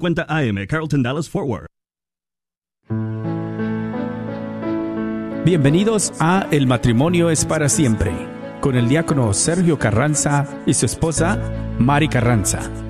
Cuenta AM Carlton Dallas Forward. Bienvenidos a El matrimonio es para siempre, con el diácono Sergio Carranza y su esposa Mari Carranza.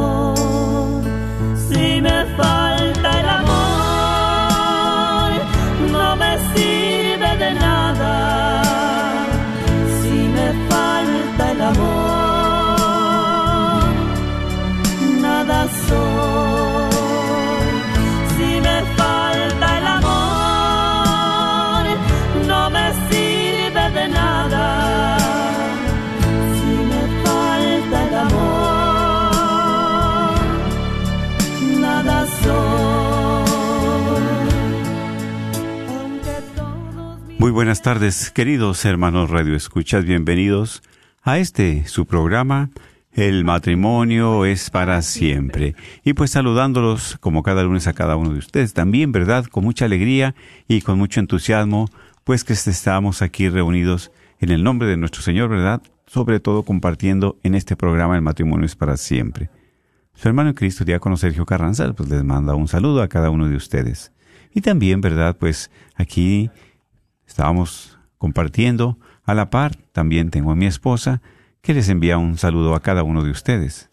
Buenas tardes, queridos hermanos Radio Escuchas, bienvenidos a este su programa El matrimonio es para siempre. Y pues saludándolos como cada lunes a cada uno de ustedes, también, ¿verdad? Con mucha alegría y con mucho entusiasmo, pues que estamos aquí reunidos en el nombre de nuestro Señor, ¿verdad? Sobre todo compartiendo en este programa El matrimonio es para siempre. Su hermano en Cristo, diácono Sergio Carranza, pues les manda un saludo a cada uno de ustedes. Y también, ¿verdad? Pues aquí estábamos compartiendo a la par. También tengo a mi esposa que les envía un saludo a cada uno de ustedes.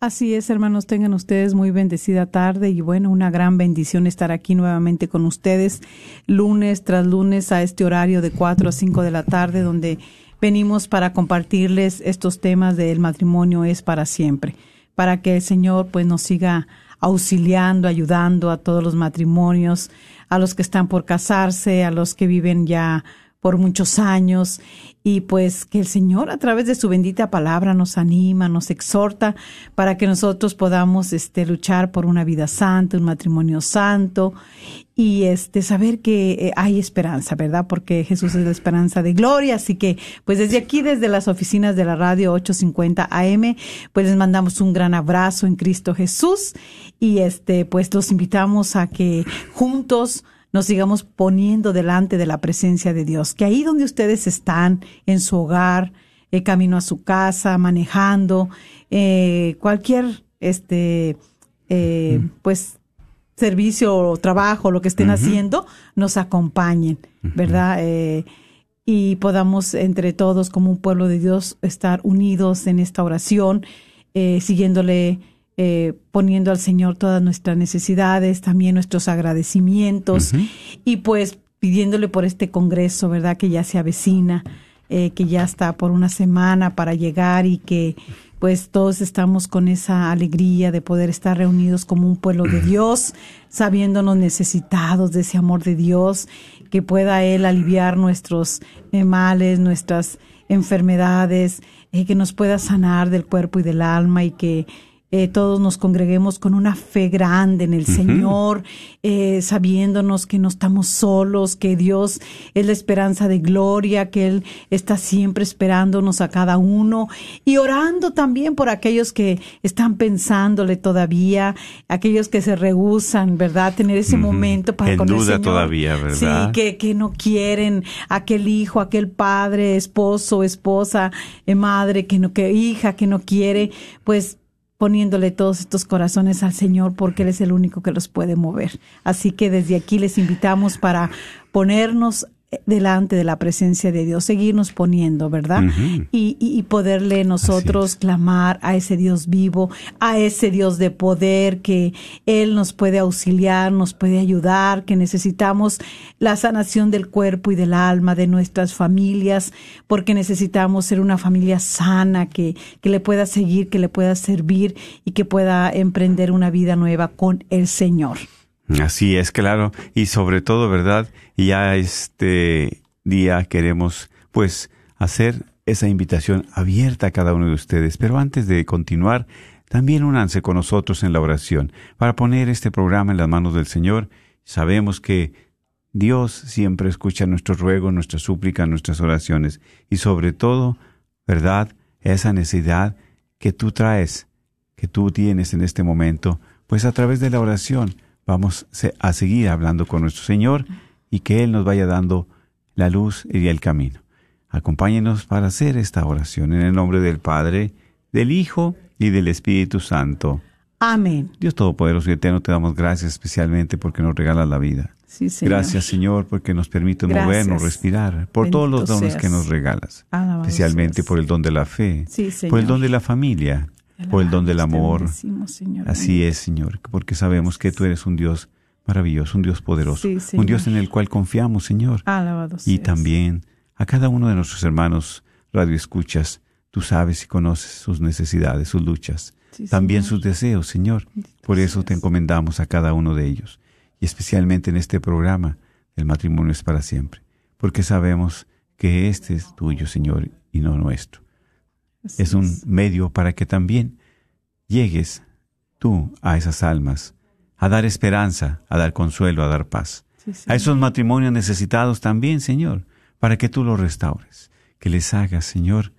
Así es, hermanos, tengan ustedes muy bendecida tarde y bueno, una gran bendición estar aquí nuevamente con ustedes lunes tras lunes a este horario de 4 a 5 de la tarde donde venimos para compartirles estos temas del matrimonio es para siempre, para que el Señor pues nos siga auxiliando, ayudando a todos los matrimonios, a los que están por casarse, a los que viven ya por muchos años y pues que el Señor a través de su bendita palabra nos anima, nos exhorta para que nosotros podamos este luchar por una vida santa, un matrimonio santo y este saber que eh, hay esperanza, ¿verdad? Porque Jesús es la esperanza de gloria, así que pues desde aquí desde las oficinas de la radio 850 AM, pues les mandamos un gran abrazo en Cristo Jesús y este pues los invitamos a que juntos nos sigamos poniendo delante de la presencia de Dios. Que ahí donde ustedes están, en su hogar, eh, camino a su casa, manejando, eh, cualquier, este, eh, pues, servicio o trabajo, lo que estén haciendo, nos acompañen, ¿verdad? Eh, y podamos entre todos, como un pueblo de Dios, estar unidos en esta oración, siguiéndole eh, poniendo al Señor todas nuestras necesidades, también nuestros agradecimientos y pues pidiéndole por este Congreso, ¿verdad? Que ya se avecina, eh, que ya está por una semana para llegar y que pues todos estamos con esa alegría de poder estar reunidos como un pueblo de Dios, sabiéndonos necesitados de ese amor de Dios, que pueda Él aliviar nuestros males, nuestras enfermedades, eh, que nos pueda sanar del cuerpo y del alma y que eh, todos nos congreguemos con una fe grande en el Señor, eh, sabiéndonos que no estamos solos, que Dios es la esperanza de gloria, que Él está siempre esperándonos a cada uno y orando también por aquellos que están pensándole todavía, aquellos que se rehusan, ¿verdad? Tener ese momento para En con el duda Señor. todavía, ¿verdad? Sí, que, que no quieren aquel hijo, aquel padre, esposo, esposa, eh, madre, que no, que hija, que no quiere, pues poniéndole todos estos corazones al Señor porque Él es el único que los puede mover. Así que desde aquí les invitamos para ponernos delante de la presencia de Dios, seguirnos poniendo, ¿verdad? y, y, y poderle nosotros clamar a ese Dios vivo, a ese Dios de poder que Él nos puede auxiliar, nos puede ayudar, que necesitamos la sanación del cuerpo y del alma de nuestras familias, porque necesitamos ser una familia sana, que, que le pueda seguir, que le pueda servir y que pueda emprender una vida nueva con el Señor. Así es, claro. Y sobre todo, ¿verdad? Ya este día queremos, pues, hacer esa invitación abierta a cada uno de ustedes. Pero antes de continuar, también únanse con nosotros en la oración para poner este programa en las manos del Señor. Sabemos que Dios siempre escucha nuestros ruegos, nuestras súplicas, nuestras oraciones y sobre todo, ¿verdad? Esa necesidad que tú traes, que tú tienes en este momento, pues a través de la oración vamos a seguir hablando con nuestro Señor y que Él nos vaya dando la luz y el camino. Acompáñenos para hacer esta oración en el nombre del Padre, del Hijo y del Espíritu Santo. Amén. Dios Todopoderoso y Eterno, te damos gracias especialmente porque nos regalas la vida. Sí, Señor. Gracias, Señor, porque nos permite Gracias. movernos, respirar, por todos los dones seas. que nos regalas, Alabado especialmente seas. por el don de la fe, Sí, por el don de la familia, por el don del amor. Señor. Así es, Señor, porque sabemos que tú eres un Dios maravilloso, un Dios poderoso, Sí, un. Dios en el cual confiamos, Señor. Alabado Y seas. también a cada uno de nuestros hermanos radioescuchas, tú sabes y conoces sus necesidades, sus luchas, Sí, también Señor. sus deseos, Señor. Por eso te encomendamos a cada uno de ellos, y especialmente en este programa, el matrimonio es para siempre, porque sabemos que este es tuyo, Señor, y no nuestro. Así Es un medio para que también llegues tú a esas almas, a dar esperanza, a dar consuelo, a dar paz Sí, a esos matrimonios necesitados también, Señor, para que tú los restaures, que les hagas, Señor,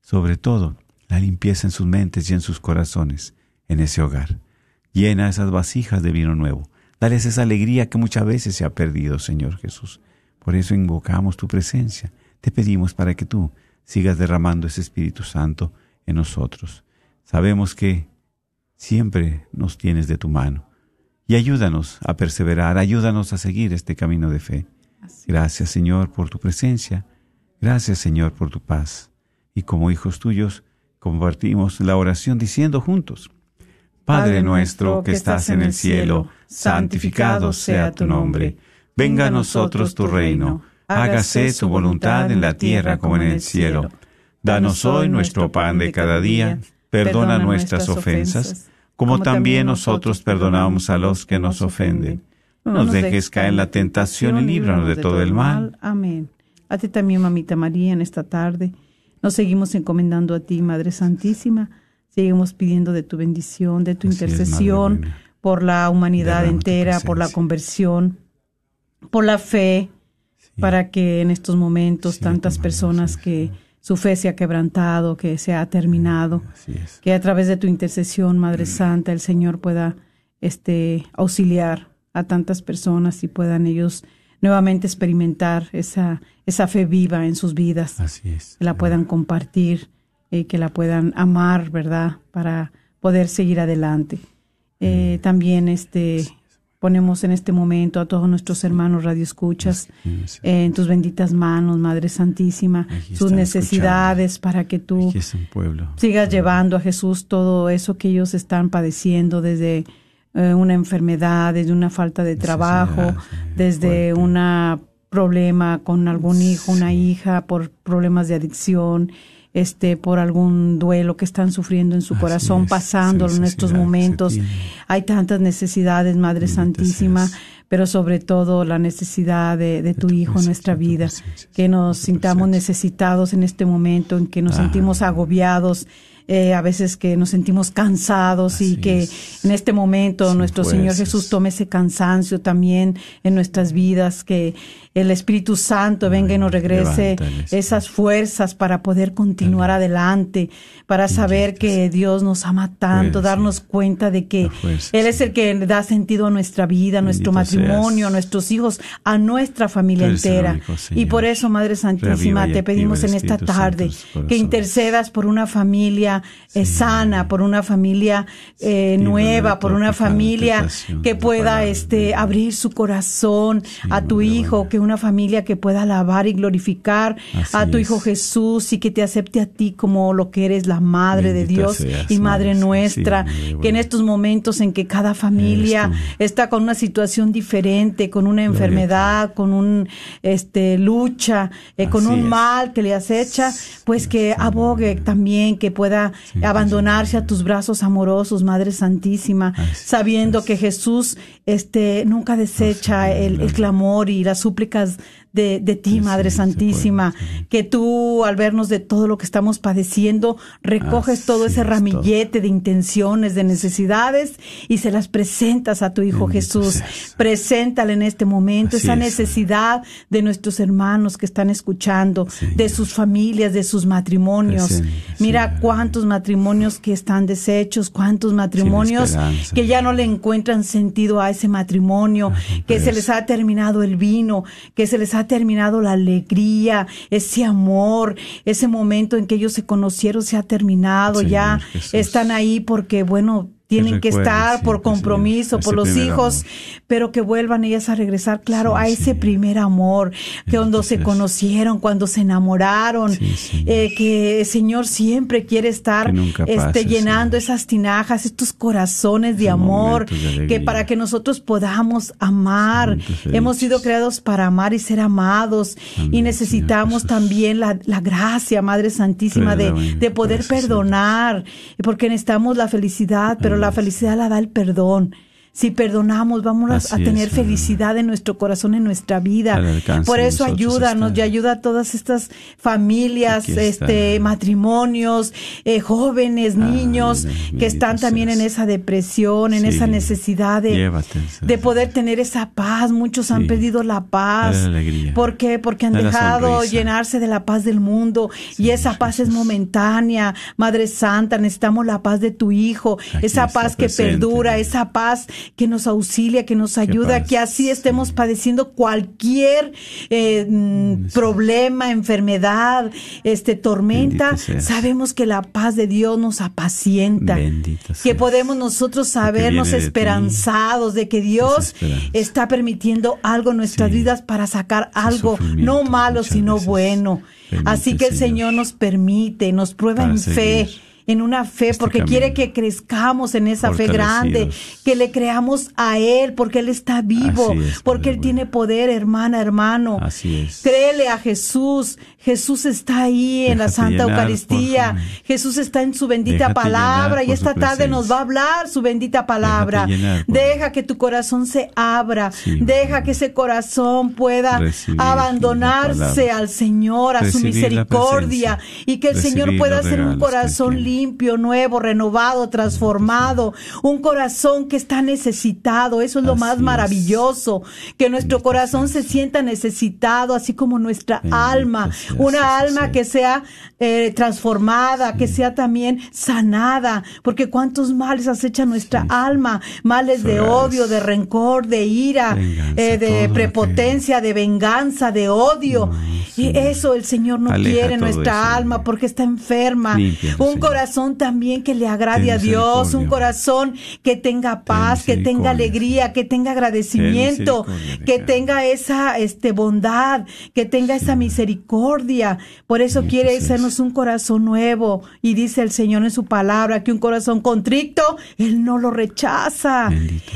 sobre todo, la limpieza en sus mentes y en sus corazones, en ese hogar. Llena esas vasijas de vino nuevo. Dales esa alegría que muchas veces se ha perdido, Señor Jesús. Por eso invocamos tu presencia. Te pedimos para que tú sigas derramando ese Espíritu Santo en nosotros. Sabemos que siempre nos tienes de tu mano. Y ayúdanos a perseverar, ayúdanos a seguir este camino de fe. Gracias Señor por tu presencia, gracias Señor por tu paz. Y como hijos tuyos compartimos la oración diciendo juntos, Padre nuestro que estás en el cielo, santificado sea tu nombre, venga a nosotros tu reino, hágase tu voluntad en la tierra como en el cielo. Danos hoy nuestro pan de cada día, perdona nuestras ofensas, como también nosotros perdonamos a los que nos ofenden. No nos dejes caer en la tentación y líbranos de todo el mal. Amén. A ti también, mamita María, en esta tarde. Nos seguimos encomendando a ti, Madre Santísima. Seguimos pidiendo de tu bendición, de tu Así intercesión por la humanidad entera, por la conversión, por la fe, para que en estos momentos Sí, tantas personas que su fe se ha quebrantado, que se ha terminado, es. que a través de tu intercesión, Madre Santa, el Señor pueda este auxiliar a tantas personas y puedan ellos nuevamente experimentar esa esa fe viva en sus vidas, Así es. que la puedan compartir, eh, que la puedan amar, ¿verdad? Para poder seguir adelante. Eh, también este ponemos en este momento a todos nuestros hermanos radioescuchas eh, en tus benditas manos, Madre Santísima, sus necesidades para que tú pueblo. sigas llevando a Jesús todo eso que ellos están padeciendo desde eh, una enfermedad, desde una falta de trabajo, desde un problema con algún hijo, una hija, por problemas de adicción, este, por algún duelo que están sufriendo en su Así corazón, es, pasándolo en estos momentos. Hay tantas necesidades, Madre Santísima, pero sobre todo la necesidad de, de tu tu Hijo en nuestra vida, que nos sintamos necesitados en este momento en que nos Ah. sentimos agobiados, eh, a veces que nos sentimos cansados y que es. en este momento nuestro Señor fuerzas. Jesús tome ese cansancio también en nuestras vidas, que el Espíritu Santo venga y nos regrese esas fuerzas para poder continuar adelante, para saber que Dios nos ama tanto, Fuerza. darnos cuenta de que fuerza, Él es el que da sentido a nuestra vida, a nuestro matrimonio, seas. a nuestros hijos, a nuestra familia entera. y Señor. por eso, Madre Santísima, Reaviva te pedimos en esta Santo tarde que intercedas por una familia eh, sana, por una familia eh, nueva, por una familia que pueda este abrir su corazón a tu hijo, buena. que una familia que pueda alabar y glorificar Así a tu es. hijo Jesús y que te acepte a ti como lo que eres la madre de Dios seas, y madre nuestra, que en estos momentos en que cada familia está con una situación diferente, con una enfermedad, con un este lucha, eh, con un es. mal que le acecha, pues que abogue también, que pueda abandonarse a tus brazos amorosos, Madre Santísima, sabiendo que Jesús este nunca desecha el, clamor y las súplicas de, de ti, Sí, Madre sí, se puede, Santísima, sí. que tú al vernos de todo lo que estamos padeciendo, recoges todo ese es, ramillete de intenciones, de necesidades y se las presentas a tu Hijo Bendito Jesús. seas. Preséntale en este momento Así esa es. necesidad de nuestros hermanos que están escuchando, de sus familias, de sus matrimonios. Mira cuántos matrimonios que están deshechos, cuántos matrimonios que ya no le encuentran sentido a ese matrimonio, Ay, que se pues. les ha terminado el vino, que se les ha terminado la alegría, ese amor, ese momento en que ellos se conocieron se ha terminado, Señor ya Jesús. están ahí porque, bueno, tienen que estar por compromiso, por los hijos, amor. pero que vuelvan ellas a regresar, claro, Sí, a ese primer amor, que cuando se conocieron, cuando se enamoraron, eh, que el Señor siempre quiere estar este, pase, llenando esas tinajas, estos corazones de amor, de que para que nosotros podamos amar, hemos sido creados para amar y ser amados, y necesitamos también la, la gracia, Madre Santísima, de, Perdón, de poder gracias, perdonar, porque necesitamos la felicidad, pero la felicidad la da el perdón. Si perdonamos, vamos a- tener felicidad en nuestro corazón, en nuestra vida. Por eso ayúdanos y ayuda a todas estas familias, este, matrimonios, eh, jóvenes, niños que están también en esa depresión, en Sí. esa necesidad de, Llévate, de poder tener esa paz. Muchos han perdido la paz. Alegría. ¿Por qué? Porque han dejado llenarse de la paz del mundo y esa paz es momentánea. Madre Santa, necesitamos la paz de tu Hijo, Aquí esa paz que presente, perdura, esa paz que nos auxilia, que nos ayuda, que así estemos sí. padeciendo cualquier eh, problema, enfermedad, este tormenta. Sabemos que la paz de Dios nos apacienta, Bendito que podemos nosotros sabernos de esperanzados de que Dios está permitiendo algo en nuestras Sí. vidas para sacar algo, no malo, sino veces. bueno. Así que el Señor. Señor nos permite, nos prueba Para en fe. En una fe, este porque quiere que crezcamos en esa fe grande, que le creamos a Él, porque Él está vivo, es, porque Él tiene poder, hermana, hermano. Así es. Créele a Jesús. Jesús está ahí en la Santa llenar Eucaristía. Jesús está en su bendita Déjate palabra y esta tarde nos va a hablar su bendita palabra. Llenar Deja que tu corazón se abra. Sí, Deja que ese corazón pueda Recibir abandonarse al Señor, a su Recibir misericordia y que el Señor pueda hacer un corazón limpio, nuevo, renovado, transformado, un corazón que está necesitado. Eso es lo Así más es. maravilloso, que nuestro corazón se sienta necesitado, así como nuestra Bendito alma, una alma sí. que sea eh, transformada, que sea también sanada, porque cuántos males acecha nuestra alma, males de es. odio, de rencor, de ira, Venganza, eh, de prepotencia, de venganza, de odio. No, y eso el Señor no Aleja quiere nuestra eso, alma porque está enferma. Un Señor. corazón también que le agrade Ten a Dios, un corazón que tenga paz, que tenga alegría, que tenga agradecimiento, que tenga esa este bondad, que tenga esa misericordia. Por eso quiere hacernos un corazón nuevo y dice el Señor en su palabra que un corazón contrito él no lo rechaza.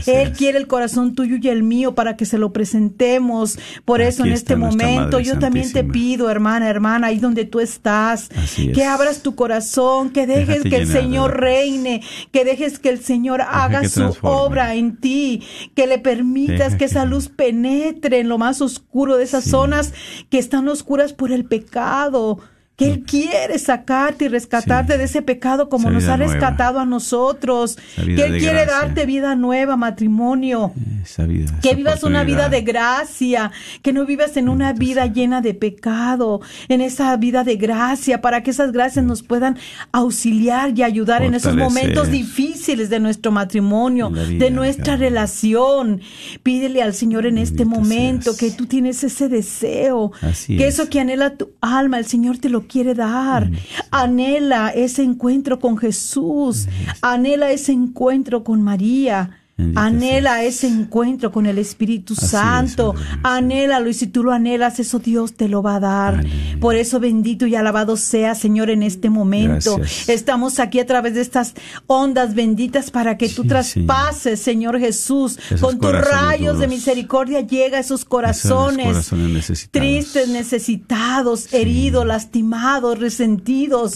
Él quiere el corazón tuyo y el mío para que se lo presentemos. Por eso en este momento yo también te pido, hermana, hermana, ahí donde tú estás, es. que abras tu corazón, que dejes Déjate que el Señor reine, que dejes que el Señor haga su obra en ti, que le permitas que que- esa luz penetre en lo más oscuro de esas Sí. zonas que están oscuras por el pecado pecado que Él quiere sacarte y rescatarte Sí. de ese pecado como Esa nos ha nueva. rescatado a nosotros. Que Él quiere gracia. darte vida nueva, matrimonio Esa vida, que esa vivas una vida de gracia, que no vivas en una vida llena de pecado, en esa vida de gracia, para que esas gracias nos puedan auxiliar y ayudar en esos momentos difíciles de nuestro matrimonio, vida de nuestra relación. Pídele al Señor en este momento seas. que tú tienes ese deseo, Así que es. eso que anhela tu alma, el Señor te lo quiere dar. Anhela ese encuentro con Jesús, anhela ese encuentro con María. Bendito Anhela ese encuentro con el Espíritu Así es, Santo. Mía. Anhélalo y si tú lo anhelas, eso Dios te lo va a dar. Aleluya. Por eso bendito y alabado sea, Señor, en este momento. Gracias. Estamos aquí a través de estas ondas benditas para que tú Sí, traspases, Señor Jesús, Esos con tus rayos de misericordia llega a esos corazones, corazones necesitados. tristes, necesitados, heridos, lastimados, resentidos,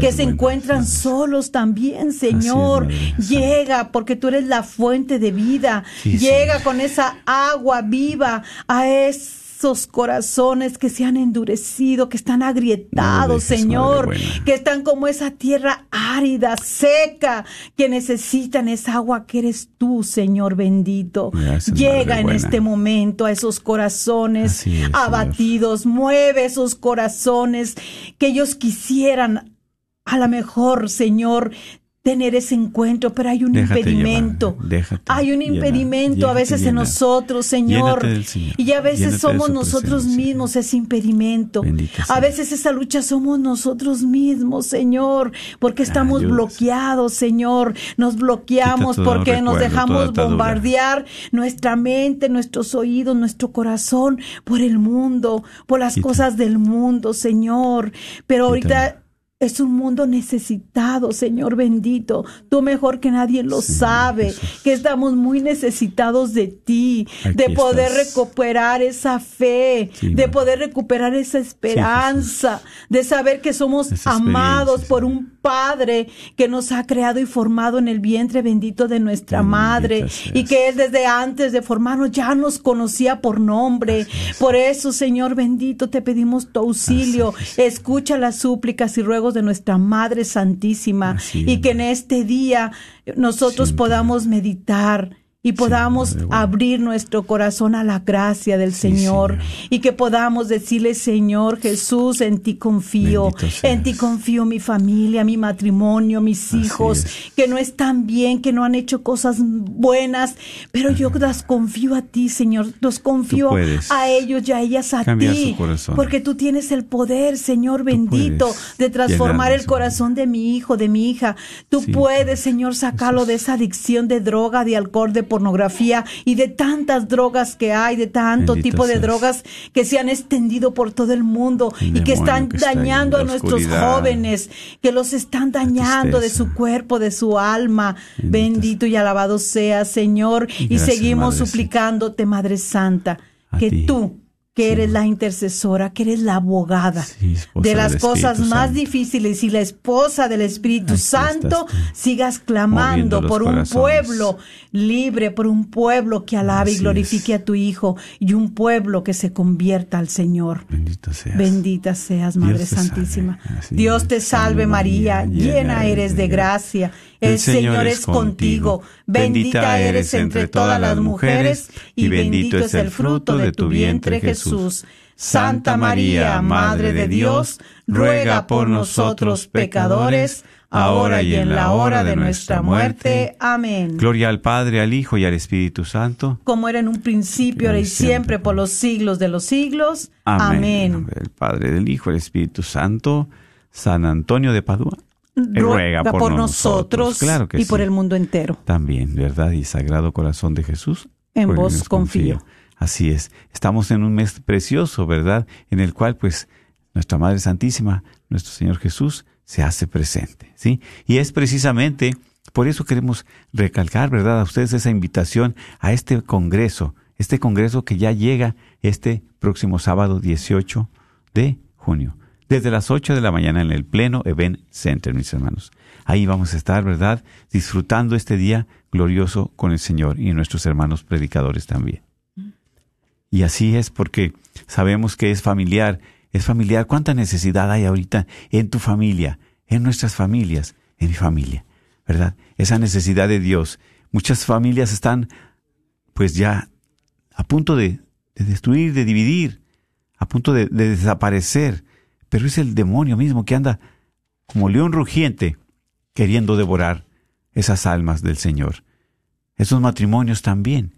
que se encuentran solos también, Señor. Llega porque tú eres la fuente de vida. Sí, Llega con esa agua viva a esos corazones que se han endurecido, que están agrietados, Señor, que están como esa tierra árida, seca, que necesitan esa agua que eres tú, Señor bendito. Gracias, Llega en buena. este momento a esos corazones Señor. abatidos, mueve esos corazones que ellos quisieran a lo mejor, Señor, tener ese encuentro, pero hay un Déjate impedimento. llevar, hay un llenar, impedimento a veces en nosotros, Señor. Y a veces somos nosotros mismos ese impedimento. A veces esa lucha somos nosotros mismos, Señor, porque estamos bloqueados, Señor. Nos bloqueamos porque nos dejamos bombardear nuestra mente, nuestros oídos, nuestro corazón por el mundo, por las Quita. cosas del mundo, Señor. Pero ahorita es un mundo necesitado, Señor bendito. Tú mejor que nadie lo sabe, Jesús. que estamos muy necesitados de ti, Aquí de poder estás. recuperar esa fe, Sí, de poder recuperar esa esperanza, de saber que somos amados por un Padre que nos ha creado y formado en el vientre bendito de nuestra Bendita madre seas. y que Él desde antes de formarnos ya nos conocía por nombre. Por eso, Señor bendito, te pedimos tu auxilio. Escucha las súplicas y ruegos de nuestra Madre Santísima Así y es, que en este día nosotros Siempre. podamos meditar y podamos abrir nuestro corazón a la gracia del Sí, Señor Señor. y que podamos decirle, Señor Jesús, en ti confío, en ti confío mi familia, mi matrimonio, mis Así hijos, es. que no están bien, que no han hecho cosas buenas, pero yo las confío a ti, Señor, los confío a ellos y a ellas a ti, porque tú tienes el poder, Señor bendito, de transformar el corazón de mi hijo, de mi hija. Tú Sí, puedes, Señor, sacarlo de esa adicción de droga, de alcohol, de pornografía y de tantas drogas que hay, de tanto Bendito tipo de seas. drogas que se han extendido por todo el mundo El y que están que dañando a nuestros oscuridad. jóvenes, que los están dañando de su cuerpo, de su alma. Bendito Bendito y alabado sea, Señor. Y Gracias, seguimos Madre suplicándote, Madre Santa, A que ti. tú que Sí, eres la intercesora, que eres la abogada Sí, de las cosas Espíritu más Santo. difíciles y la esposa del Espíritu Aquí Santo, sigas clamando por un pueblo libre, por un pueblo que alabe y glorifique es. a tu Hijo y un pueblo que se convierta al Señor. Bendito seas. Bendita seas, Madre Dios Santísima. Dios te salve María, llena eres de gracia. El Señor es contigo. Bendita eres entre todas las mujeres y bendito es el fruto de tu vientre Jesús. Santa María, Madre de Dios, ruega por nosotros pecadores, ahora y en la hora de nuestra muerte. Amén. Gloria al Padre, al Hijo y al Espíritu Santo. Como era en un principio, ahora y siempre, por los siglos de los siglos. Amén. del Padre, del Hijo, del Espíritu Santo. San Antonio de Padua. Ruega por, nosotros Claro que y por el mundo entero. También, ¿verdad? Y Sagrado Corazón de Jesús. En por el vos nos confío. Así es. Estamos en un mes precioso, ¿verdad? En el cual, pues, nuestra Madre Santísima, nuestro Señor Jesús, se hace presente, ¿sí? Y es precisamente, por eso queremos recalcar, ¿verdad? A ustedes esa invitación a este congreso, este congreso que ya llega este próximo sábado 18 de junio, desde las 8 de la mañana en el Pleno Event Center, mis hermanos. Ahí vamos a estar, ¿verdad? Disfrutando este día glorioso con el Señor y nuestros hermanos predicadores también. Y así es porque sabemos que es familiar, es familiar. ¿Cuánta necesidad hay ahorita en tu familia, en nuestras familias, en mi familia? ¿Verdad? Esa necesidad de Dios. Muchas familias están pues ya a punto de, de destruir, de dividir, a punto de desaparecer. Pero es el demonio mismo que anda como león rugiente queriendo devorar esas almas del Señor. Esos matrimonios también,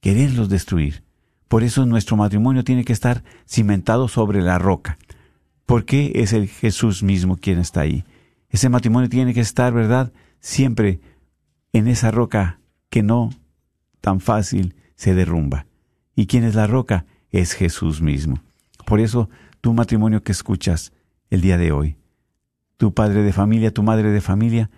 quererlos destruir. Por eso nuestro matrimonio tiene que estar cimentado sobre la roca, porque es el Jesús mismo quien está ahí. Ese matrimonio tiene que estar, ¿verdad? Siempre en esa roca que no tan fácil se derrumba. ¿Y quién es la roca? Es Jesús mismo. Por eso, tu matrimonio que escuchas el día de hoy, tu padre de familia, tu madre de familia,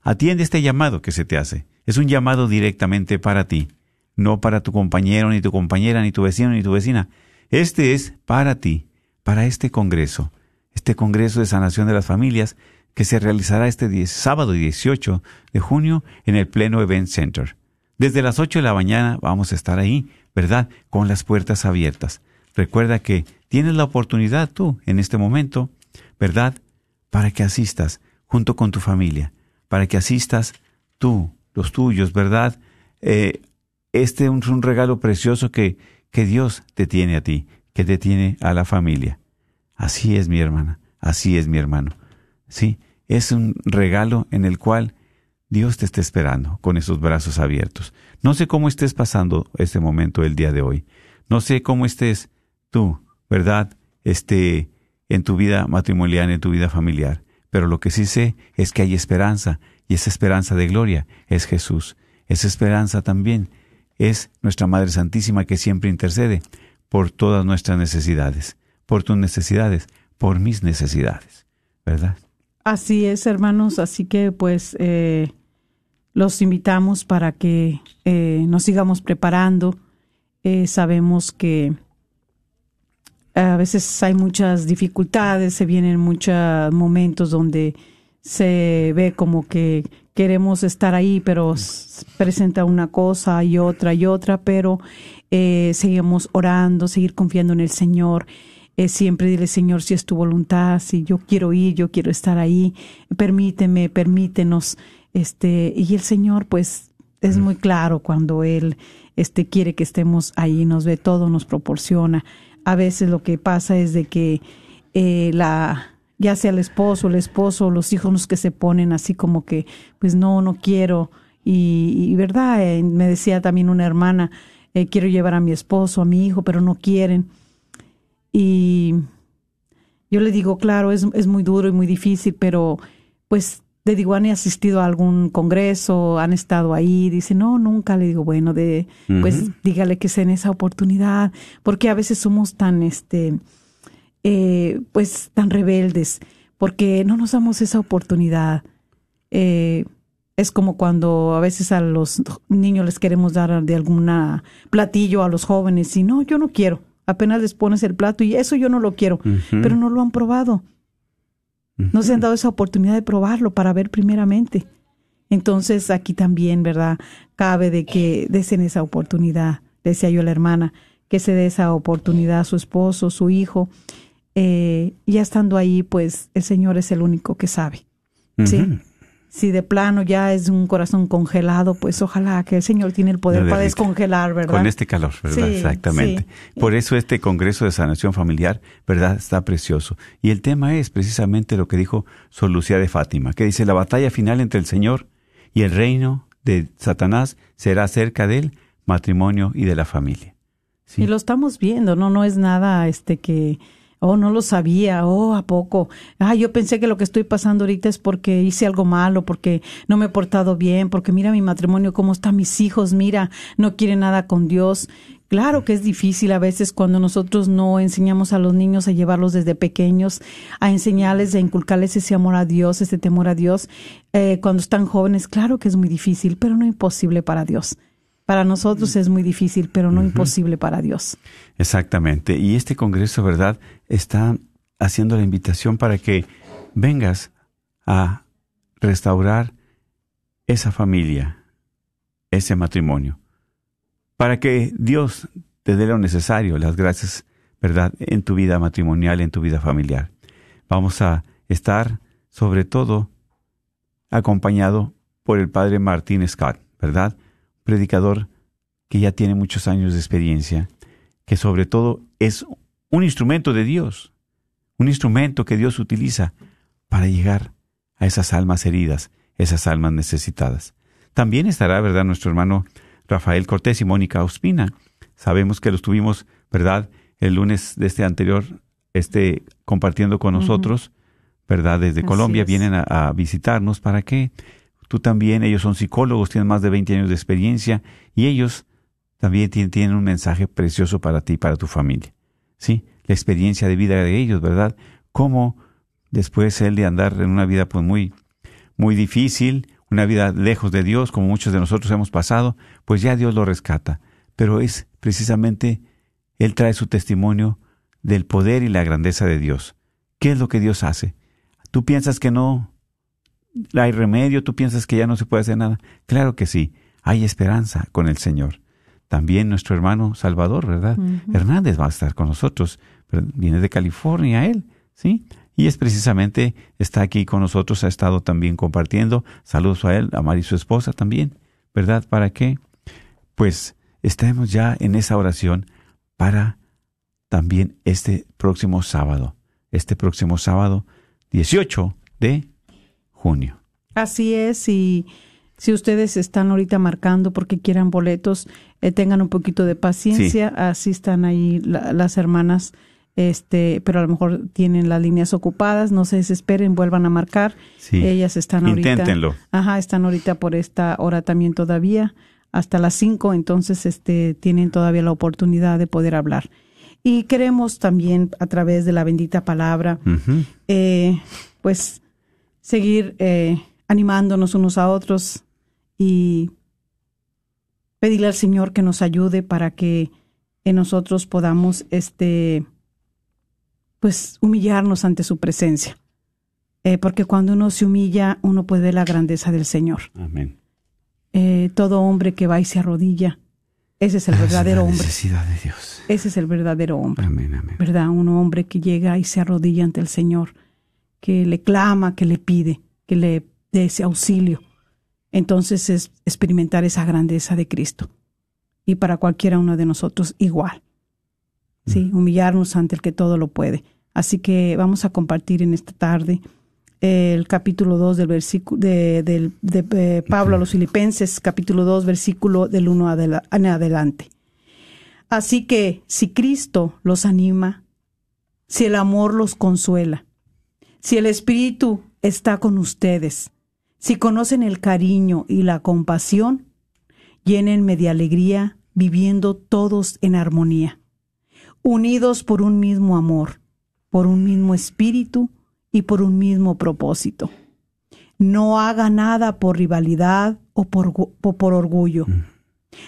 atiende este llamado que se te hace. Es un llamado directamente para ti, no para tu compañero, ni tu compañera, ni tu vecino, ni tu vecina. Este es para ti, para este Congreso, este Congreso de Sanación de las Familias que se realizará este 10 sábado 18 de junio en el Pleno Event Center. Desde las 8 de la mañana vamos a estar ahí, ¿verdad? Con las puertas abiertas. Recuerda que tienes la oportunidad tú, en este momento, ¿verdad? Para que asistas junto con tu familia, para que asistas tú, los tuyos, ¿verdad? Eh, este es un regalo precioso que, que Dios te tiene a ti, que te tiene a la familia. Así es mi hermana, así es mi hermano. Sí, es un regalo en el cual Dios te está esperando con esos brazos abiertos. No sé cómo estés pasando este momento el día de hoy. No sé cómo estés tú, ¿verdad? Este, en tu vida matrimonial, en tu vida familiar. Pero lo que sí sé es que hay esperanza, y esa esperanza de gloria es Jesús. Esa esperanza también es nuestra Madre Santísima que siempre intercede por todas nuestras necesidades, por tus necesidades, por mis necesidades, ¿verdad? Así es, hermanos. Así que pues eh, los invitamos para que eh, nos sigamos preparando. Eh, sabemos que a veces hay muchas dificultades, se vienen muchos momentos donde se ve como que queremos estar ahí, pero presenta una cosa y otra y otra, pero seguimos orando, seguir confiando en el Señor es siempre dile, Señor, si es tu voluntad, si yo quiero ir, yo quiero estar ahí, permíteme, permítenos. Este, y el Señor, pues, es muy claro cuando Él este, quiere que estemos ahí, nos ve todo, nos proporciona. A veces lo que pasa es de que eh, la ya sea el esposo, el esposo, los hijos los que se ponen así como que, pues no, no quiero. Y, verdad, eh, me decía también una hermana, eh, quiero llevar a mi esposo, a mi hijo, pero no quieren. Y yo le digo, claro, es, es muy duro y muy difícil, pero pues le digo, ¿han asistido a algún congreso? ¿Han estado ahí? Dice, no, nunca. Le digo, bueno, de, pues dígale que sea en esa oportunidad, porque a veces somos tan, este, eh, pues tan rebeldes, porque no nos damos esa oportunidad. Eh, es como cuando a veces a los niños les queremos dar de alguna platillo a los jóvenes y no, yo no quiero apenas les pones el plato y eso yo no lo quiero, pero no lo han probado. No se han dado esa oportunidad de probarlo para ver primeramente. Entonces aquí también, ¿verdad? Cabe de que desen esa oportunidad, decía yo a la hermana, que se dé esa oportunidad a su esposo, su hijo. Eh, ya estando ahí, pues el Señor es el único que sabe. ¿Sí? Si de plano ya es un corazón congelado, pues ojalá que el Señor tiene el poder para descongelar, ¿verdad? Con este calor, ¿verdad? Exactamente. Por eso este Congreso de Sanación Familiar, ¿verdad? Está precioso. Y el tema es precisamente lo que dijo Sor Lucía de Fátima, que dice, la batalla final entre el Señor y el reino de Satanás será cerca del matrimonio y de la familia. Y lo estamos viendo, ¿no? No es nada este que Oh, no lo sabía. Oh, ¿a poco? Ah, yo pensé que lo que estoy pasando ahorita es porque hice algo malo, porque no me he portado bien, porque mira mi matrimonio, cómo están mis hijos, mira, no quiere nada con Dios. Claro que es difícil a veces cuando nosotros no enseñamos a los niños a llevarlos desde pequeños, a enseñarles, a inculcarles ese amor a Dios, ese temor a Dios. Eh, cuando están jóvenes, claro que es muy difícil, pero no imposible para Dios. Para nosotros es muy difícil, pero no imposible para Dios. Exactamente. Y este Congreso, ¿verdad? Está haciendo la invitación para que vengas a restaurar esa familia, ese matrimonio, para que Dios te dé lo necesario, las gracias, ¿verdad?, en tu vida matrimonial, en tu vida familiar. Vamos a estar, sobre todo, acompañado por el Padre Martín Scott, ¿verdad? Predicador que ya tiene muchos años de experiencia, que sobre todo es un instrumento de Dios, un instrumento que Dios utiliza para llegar a esas almas heridas, esas almas necesitadas. También estará, ¿verdad?, nuestro hermano Rafael Cortés y Mónica Ospina. Sabemos que los tuvimos, ¿verdad?, el lunes de este anterior, este, compartiendo con nosotros, ¿verdad?, desde Colombia, vienen a, a visitarnos para que tú también, ellos son psicólogos, tienen más de 20 años de experiencia y ellos también tienen, un mensaje precioso para ti y para tu familia. ¿Sí? La experiencia de vida de ellos, ¿verdad? Cómo después él de andar en una vida pues muy, muy difícil, una vida lejos de Dios, como muchos de nosotros hemos pasado, pues ya Dios lo rescata. Pero es precisamente, Él trae su testimonio del poder y la grandeza de Dios. ¿Qué es lo que Dios hace? ¿Tú piensas que no hay remedio? ¿Tú piensas que ya no se puede hacer nada? Claro que sí, hay esperanza con el Señor. También nuestro hermano Salvador, ¿verdad? Hernández va a estar con nosotros. Viene de California él, ¿sí? Y es precisamente, está aquí con nosotros, ha estado también compartiendo. Saludos a él, a Mari y su esposa también, ¿verdad? ¿Para qué? Pues estemos ya en esa oración para también este próximo sábado, este próximo sábado 18 de junio. Así es, y si ustedes están ahorita marcando porque quieran boletos, eh, tengan un poquito de paciencia, así están ahí la- las hermanas este, pero a lo mejor tienen las líneas ocupadas, no se desesperen, vuelvan a marcar. Sí. Ellas están ahorita. Inténtenlo. Ajá, están ahorita por esta hora también todavía, hasta las 5, entonces este, tienen todavía la oportunidad de poder hablar. Y queremos también, a través de la bendita palabra, eh, pues seguir eh, animándonos unos a otros y pedirle al Señor que nos ayude para que en nosotros podamos este pues humillarnos ante su presencia. Eh, porque cuando uno se humilla, uno puede ver la grandeza del Señor. Amén. Eh, todo hombre que va y se arrodilla, ese es el verdadero la hombre. necesidad de Dios. Ese es el verdadero hombre. Amén, amén. ¿verdad? Un hombre que llega y se arrodilla ante el Señor, que le clama, que le pide, que le dé ese auxilio. Entonces es experimentar esa grandeza de Cristo. Y para cualquiera uno de nosotros igual. Sí, humillarnos ante el que todo lo puede. Así que vamos a compartir en esta tarde el capítulo 2 del versículo de, de, eh, Pablo a los Filipenses, capítulo 2, versículo del 1 adela- en adelante. Así que si Cristo los anima, si el amor los consuela, si el Espíritu está con ustedes, si conocen el cariño y la compasión, llénenme de alegría viviendo todos en armonía, unidos por un mismo amor, por un mismo espíritu y por un mismo propósito. No haga nada por rivalidad o por, o por orgullo,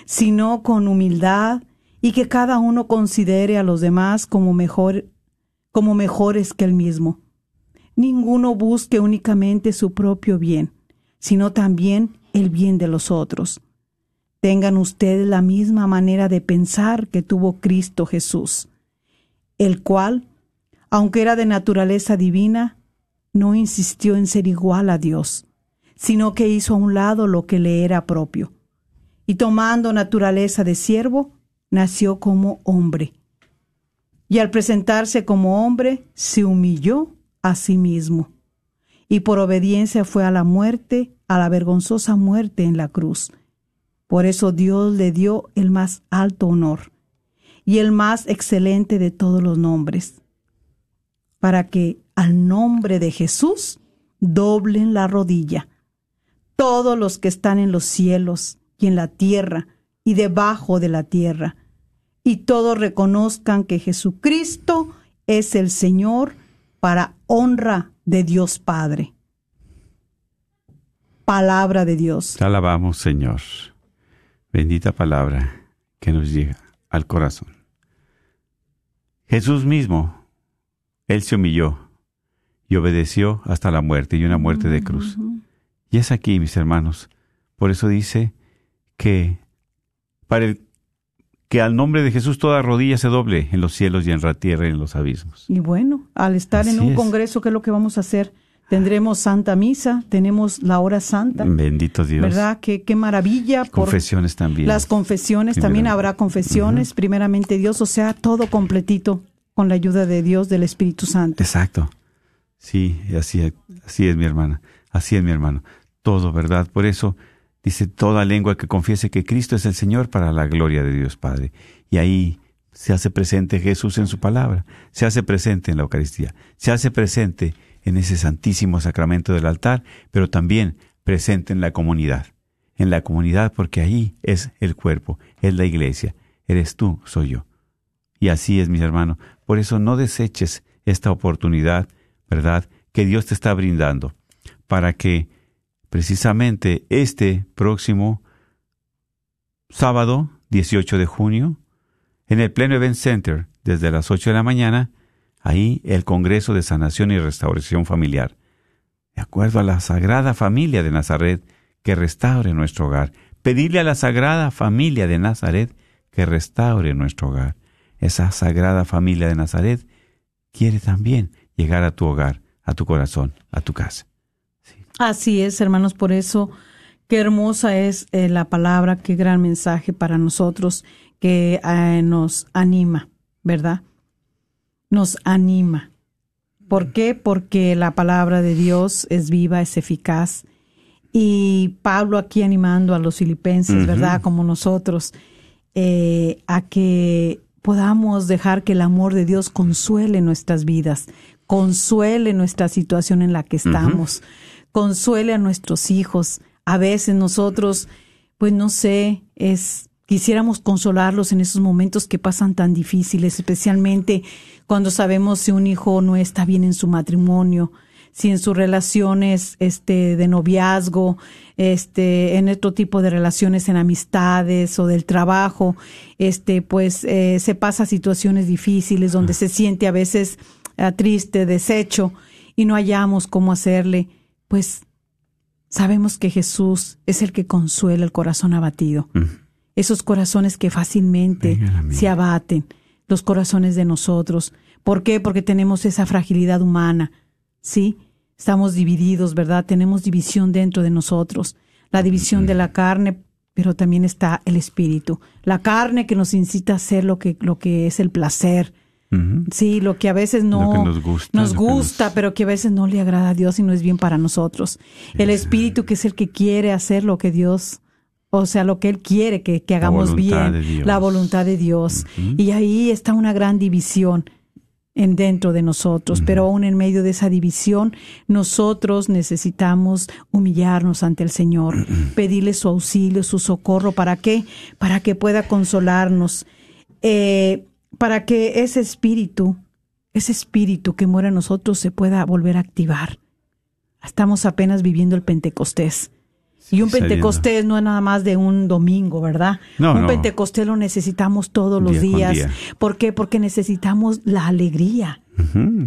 sino con humildad y que cada uno considere a los demás como mejor como mejores que él mismo. Ninguno busque únicamente su propio bien, sino también el bien de los otros. Tengan ustedes la misma manera de pensar que tuvo Cristo Jesús, el cual, aunque era de naturaleza divina, no insistió en ser igual a Dios, sino que hizo a un lado lo que le era propio y tomando naturaleza de siervo, nació como hombre. Y al presentarse como hombre, se humilló a sí mismo. Y por obediencia fue a la muerte, a la vergonzosa muerte en la cruz. Por eso Dios le dio el más alto honor y el más excelente de todos los nombres, para que al nombre de Jesús doblen la rodilla todos los que están en los cielos y en la tierra y debajo de la tierra, y todos reconozcan que Jesucristo es el Señor para honra de Dios Padre. Palabra de Dios. Te alabamos, Señor. Bendita palabra que nos llega al corazón. Jesús mismo, Él se humilló y obedeció hasta la muerte y una muerte de cruz. Y es aquí, mis hermanos. Por eso dice que para el, que al nombre de Jesús toda rodilla se doble en los cielos y en la tierra y en los abismos. Y bueno, al estar en un es. congreso, ¿qué es lo que vamos a hacer? Tendremos Santa Misa, tenemos la hora santa, Bendito Dios. ¿verdad? Qué, qué maravilla. Confesiones también. Las confesiones, también habrá confesiones, primeramente Dios, o sea, todo completito con la ayuda de Dios, del Espíritu Santo. Exacto. Sí, así, así es mi hermana, así es mi hermano. Todo, ¿verdad? Por eso dice toda lengua que confiese que Cristo es el Señor para la gloria de Dios Padre. Y ahí se hace presente Jesús en su palabra, se hace presente en la Eucaristía, se hace presente en ese santísimo sacramento del altar, pero también presente en la comunidad. En la comunidad porque ahí es el cuerpo, es la iglesia. Eres tú, soy yo. Y así es, mis hermanos. Por eso no deseches esta oportunidad, ¿verdad?, que Dios te está brindando para que precisamente este próximo sábado, 18 de junio, en el Pleno Event Center, desde las 8 de la mañana, ahí el Congreso de Sanación y Restauración Familiar. De acuerdo a la Sagrada Familia de Nazaret, que restaure nuestro hogar. Pedirle a la Sagrada Familia de Nazaret que restaure nuestro hogar. Esa Sagrada Familia de Nazaret quiere también llegar a tu hogar, a tu corazón, a tu casa. Así es, hermanos, por eso qué hermosa es eh, la palabra, qué gran mensaje para nosotros que eh, nos anima, ¿verdad? Nos anima. ¿Por qué? Porque la palabra de Dios es viva, es eficaz. Y Pablo aquí animando a los filipenses, ¿verdad? Como nosotros, eh, a que podamos dejar que el amor de Dios consuele nuestras vidas, consuele nuestra situación en la que estamos consuele a nuestros hijos. A veces nosotros, pues no sé, es quisiéramos consolarlos en esos momentos que pasan tan difíciles, especialmente cuando sabemos si un hijo no está bien en su matrimonio, si en sus relaciones este de noviazgo, este en otro tipo de relaciones en amistades o del trabajo, este pues eh, se pasa situaciones difíciles donde se siente a veces eh, triste, deshecho y no hallamos cómo hacerle pues sabemos que Jesús es el que consuela el corazón abatido. Esos corazones que fácilmente se abaten, los corazones de nosotros. ¿Por qué? Porque tenemos esa fragilidad humana. Sí, estamos divididos, ¿verdad? Tenemos división dentro de nosotros. La división de la carne, pero también está el espíritu. La carne que nos incita a hacer lo que, lo que es el placer, Sí, lo que a veces no nos gusta, pero que a veces no le agrada a Dios y no es bien para nosotros. El Espíritu que es el que quiere hacer lo que Dios, o sea, lo que Él quiere que, hagamos bien, la voluntad de Dios. Y ahí está una gran división en dentro de nosotros, pero aún en medio de esa división, nosotros necesitamos humillarnos ante el Señor, pedirle su auxilio, su socorro, ¿para qué? Para que pueda consolarnos. Eh, para que ese espíritu, ese espíritu que muere en nosotros se pueda volver a activar. Estamos apenas viviendo el Pentecostés. y un Pentecostés no es nada más de un domingo, ¿verdad? un Pentecostés lo necesitamos todos los días. ¿Por qué? Porque necesitamos la alegría.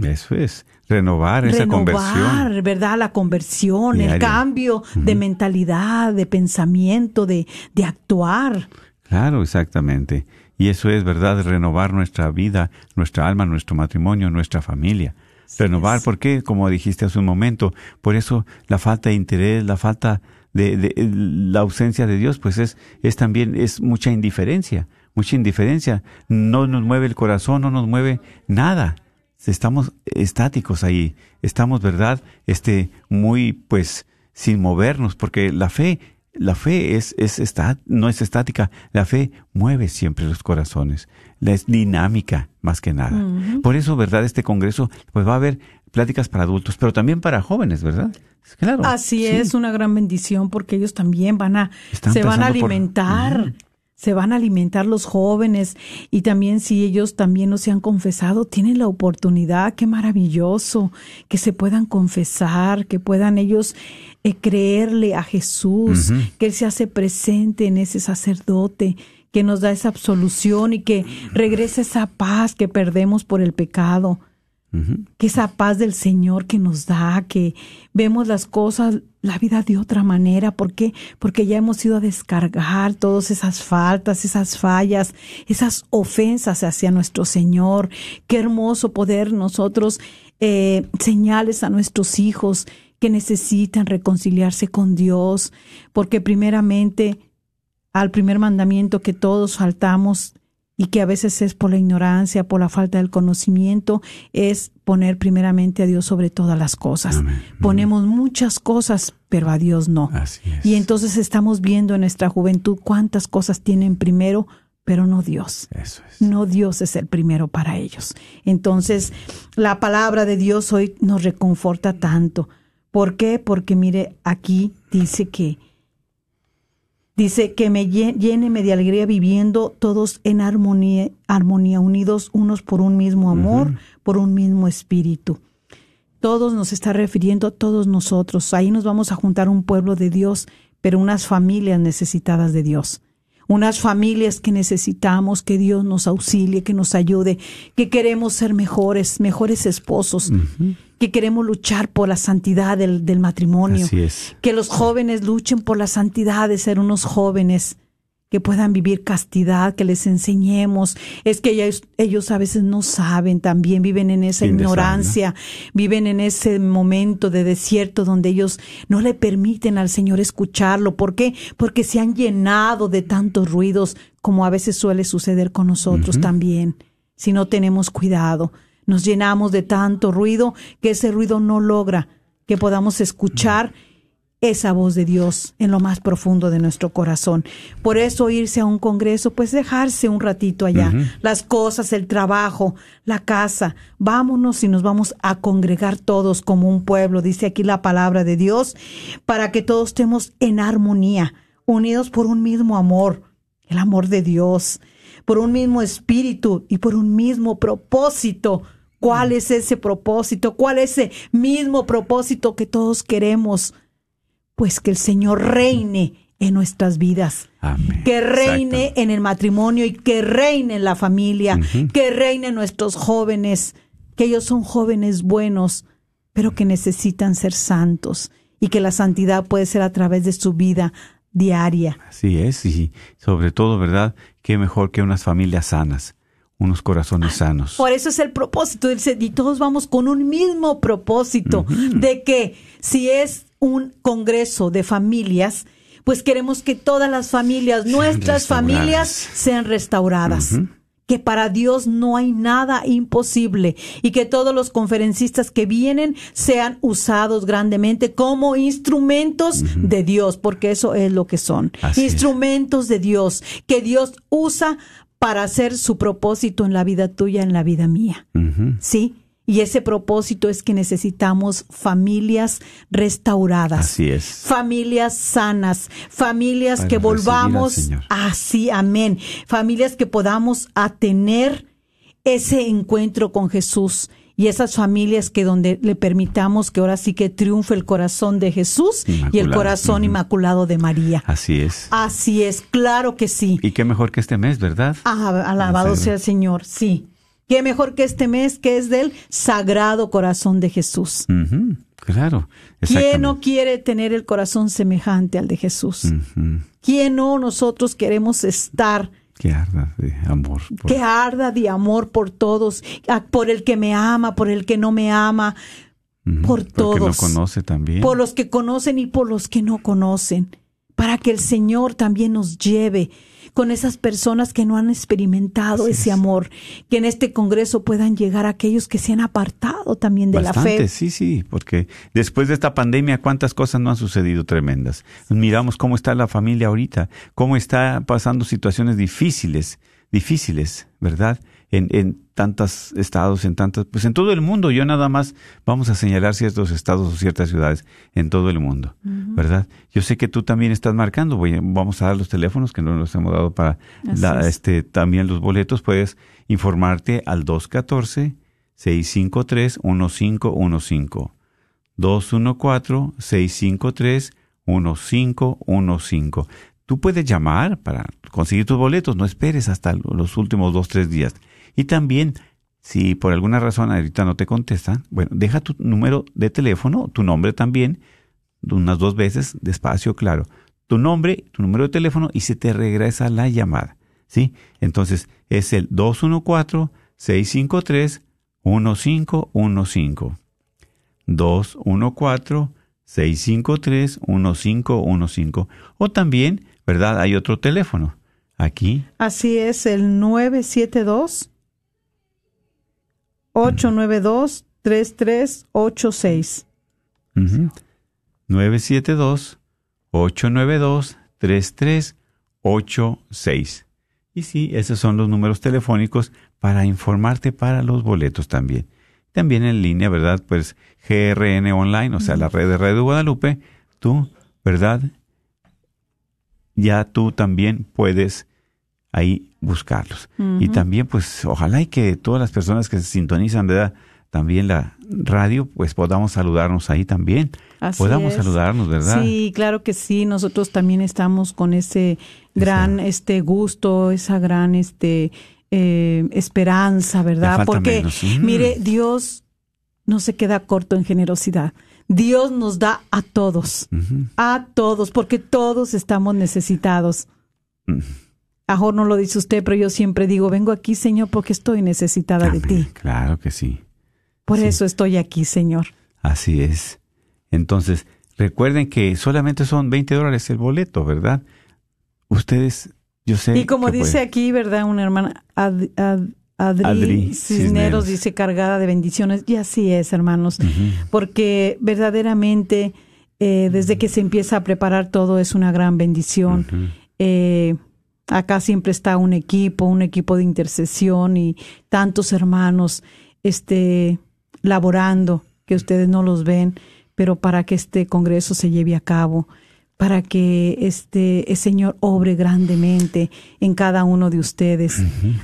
eso es, renovar esa conversión. ¿verdad? La conversión, el cambio de mentalidad, de pensamiento, de, de actuar. Claro, exactamente. Y eso es, ¿verdad?, renovar nuestra vida, nuestra alma, nuestro matrimonio, nuestra familia. renovar, ¿por qué? Como dijiste hace un momento, por eso la falta de interés, la falta de, la ausencia de Dios, pues es, es también, es mucha indiferencia, mucha indiferencia. No nos mueve el corazón, no nos mueve nada. Estamos estáticos ahí, estamos, ¿verdad?, este, muy, pues, sin movernos, porque la fe la fe es, es no es estática, la fe mueve siempre los corazones, la es dinámica más que nada. Por eso, ¿verdad? Este congreso, pues va a haber pláticas para adultos, pero también para jóvenes, ¿verdad? Claro. Así es, una gran bendición porque ellos también van a, se van a alimentar se van a alimentar los jóvenes y también si ellos también no se han confesado, tienen la oportunidad, qué maravilloso, que se puedan confesar, que puedan ellos eh, creerle a Jesús, que Él se hace presente en ese sacerdote, que nos da esa absolución y que regrese esa paz que perdemos por el pecado que esa paz del Señor que nos da, que vemos las cosas, la vida de otra manera. ¿Por qué? Porque ya hemos ido a descargar todas esas faltas, esas fallas, esas ofensas hacia nuestro Señor. Qué hermoso poder nosotros eh, señales a nuestros hijos que necesitan reconciliarse con Dios, porque primeramente al primer mandamiento que todos faltamos y que a veces es por la ignorancia, por la falta del conocimiento, es poner primeramente a Dios sobre todas las cosas. Ponemos muchas cosas, pero a Dios no. Y entonces estamos viendo en nuestra juventud cuántas cosas tienen primero, pero no Dios. No Dios es el primero para ellos. Entonces, la palabra de Dios hoy nos reconforta tanto, ¿Por qué? Porque mire, aquí dice que dice que me lléneme de alegría viviendo todos en armonía, armonía unidos unos por un mismo amor, por un mismo espíritu. Todos nos está refiriendo a todos nosotros. Ahí nos vamos a juntar un pueblo de Dios, pero unas familias necesitadas de Dios. Unas familias que necesitamos que Dios nos auxilie, que nos ayude, que queremos ser mejores, mejores esposos, que queremos luchar por la santidad del, del matrimonio. Así es. Que los jóvenes luchen por la santidad de ser unos jóvenes que puedan vivir castidad, que les enseñemos. Es que ellos, ellos a veces no saben, también viven en esa ignorancia, viven en ese momento de desierto donde ellos no le permiten al Señor escucharlo. ¿Por qué? Porque se han llenado de tantos ruidos, como a veces suele suceder con nosotros también, si no tenemos cuidado. Nos llenamos de tanto ruido que ese ruido no logra que podamos escuchar esa voz de Dios en lo más profundo de nuestro corazón. Por eso irse a un congreso, pues dejarse un ratito allá. Las cosas, el trabajo, la casa. Vámonos y nos vamos a congregar todos como un pueblo, dice aquí la palabra de Dios, para que todos estemos en armonía, unidos por un mismo amor, el amor de Dios, por un mismo espíritu y por un mismo propósito. ¿Cuál es ese propósito? ¿Cuál es ese mismo propósito que todos queremos? Pues que el Señor reine en nuestras vidas. Amén. Que reine en el matrimonio y que reine en la familia, que reine en nuestros jóvenes, que ellos son jóvenes buenos, pero que necesitan ser santos y que la santidad puede ser a través de su vida diaria. Así es, y sobre todo, ¿verdad? Qué mejor que unas familias sanas, unos corazones sanos. Por eso es el propósito, y todos vamos con un mismo propósito de que si es un congreso de familias, pues queremos que todas las familias, nuestras familias, sean restauradas. Que para Dios no hay nada imposible y que todos los conferencistas que vienen sean usados grandemente como instrumentos de Dios, porque eso es lo que son. Así es. instrumentos de Dios que Dios usa para hacer su propósito en la vida tuya, en la vida mía. ¿Sí? Y ese propósito es que necesitamos familias restauradas. Así es. Familias sanas, familias Para que volvamos así, amén. Familias que podamos a tener ese encuentro con Jesús y esas familias que donde le permitamos que ahora sí que triunfe el corazón de Jesús y el corazón inmaculado de María. Así es. Así es, claro que sí. Y qué mejor que este mes, ¿verdad? Ah, alabado sea el Señor, sí. Qué mejor que este mes que es del Sagrado Corazón de Jesús. Claro. ¿Quién no quiere tener el corazón semejante al de Jesús? ¿Quién no nosotros queremos estar Que arda de amor. por- que arda de amor por todos, por el que me ama, por el que no me ama, por todos. no conoce también. por los que conocen y por los que no conocen, para que el Señor también nos lleve con esas personas que no han experimentado ese amor, que en este Congreso puedan llegar aquellos que se han apartado también de la fe. sí, sí, porque después de esta pandemia, ¿cuántas cosas no han sucedido tremendas? Miramos cómo está la familia ahorita, cómo está pasando situaciones difíciles, difíciles, ¿verdad? En, en tantos estados, en tantas, pues en todo el mundo. Yo nada más vamos a señalar ciertos estados o ciertas ciudades en todo el mundo, ¿verdad? Yo sé que tú también estás marcando. Voy- vamos a dar los teléfonos que no los hemos dado para Así la- es. este también los boletos. Puedes informarte al 214 653 1515. 214-653-1515. Tú puedes llamar para conseguir tus boletos, no esperes hasta los últimos dos, tres días. Y también, si por alguna razón ahorita no te contestan, bueno, deja tu número de teléfono, tu nombre también, unas dos veces, despacio, claro. Tu nombre, tu número de teléfono y se te regresa la llamada. ¿Sí? Entonces es el 214-653-1515. 214-653-1515. O también, ¿verdad? Hay otro teléfono. Aquí. Así es, el 972 892 3386. ujú, 972-892-3386. Y sí, esos son los números telefónicos para informarte para los boletos también. también en línea, ¿verdad? Pues GRN Online, o sea, la red de Radio Guadalupe, tú, ¿verdad? Ya tú también puedes ahí buscarlos. Y también, pues, ojalá y que todas las personas que se sintonizan, ¿verdad? También la radio, pues podamos saludarnos ahí también. Así podamos es. saludarnos, ¿verdad? Sí, claro que sí. Nosotros también estamos con ese gran este gusto, esa gran este eh, esperanza, ¿verdad? Porque menos. Mm. mire, Dios no se queda corto en generosidad. Dios nos da a todos, a todos, porque todos estamos necesitados. Mm. Mejor no lo dice usted, pero yo siempre digo, vengo aquí, Señor, porque estoy necesitada de ti. Claro que sí. Por Sí. eso estoy aquí, Señor. Así es. Entonces, recuerden que solamente son 20 dólares el boleto, ¿verdad? Ustedes, yo sé. Y como dice pueden- aquí, ¿verdad? Una hermana, Ad- Ad- Adri, Adri Cisneros, Cisneros. dice cargada de bendiciones. Y así es, hermanos. Porque verdaderamente, eh, desde que se empieza a preparar todo, es una gran bendición. Eh, acá siempre está un equipo, un equipo de intercesión y tantos hermanos este, laborando, que ustedes no los ven, pero para que este congreso se lleve a cabo, para que este el Señor obre grandemente en cada uno de ustedes.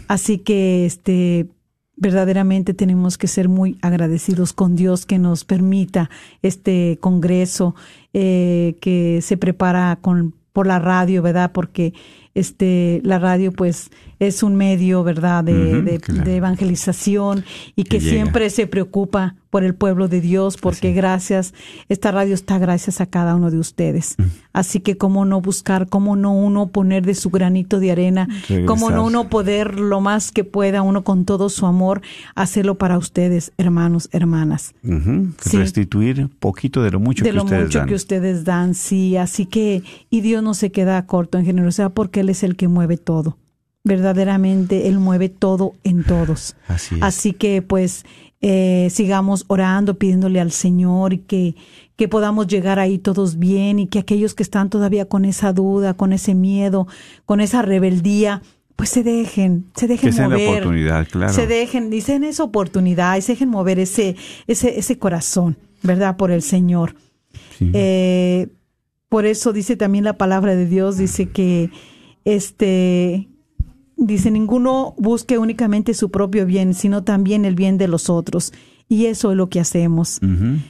Así que este verdaderamente tenemos que ser muy agradecidos con Dios que nos permita este congreso eh, que se prepara con por la radio, ¿verdad? Porque este la radio pues es un medio, ¿verdad? De, Ujú, de- claro. de evangelización y que, siempre se preocupa por el pueblo de Dios, porque Así. gracias, esta radio está gracias a cada uno de ustedes. Así que cómo no buscar, cómo no uno poner de su granito de arena, cómo no uno poder lo más que pueda, uno con todo su amor, hacerlo para ustedes, hermanos, hermanas. Sí. Restituir poquito de lo mucho de que lo ustedes mucho dan. que ustedes dan, sí. Así que, y Dios no se queda corto en generosidad porque Él es el que mueve todo. Verdaderamente, Él mueve todo en todos. Así es. Así que pues eh, sigamos orando, pidiéndole al Señor y que, que podamos llegar ahí todos bien y que aquellos que están todavía con esa duda, con ese miedo, con esa rebeldía, pues se dejen, se dejen Que sea la mover. oportunidad, claro. Se dejen, dicen esa oportunidad, y se dejen mover ese, ese, ese corazón, ¿verdad? Por el Señor. Sí. Eh, por eso dice también la palabra de Dios, dice que este dice ninguno busque únicamente su propio bien, sino también el bien de los otros. Y eso es lo que hacemos.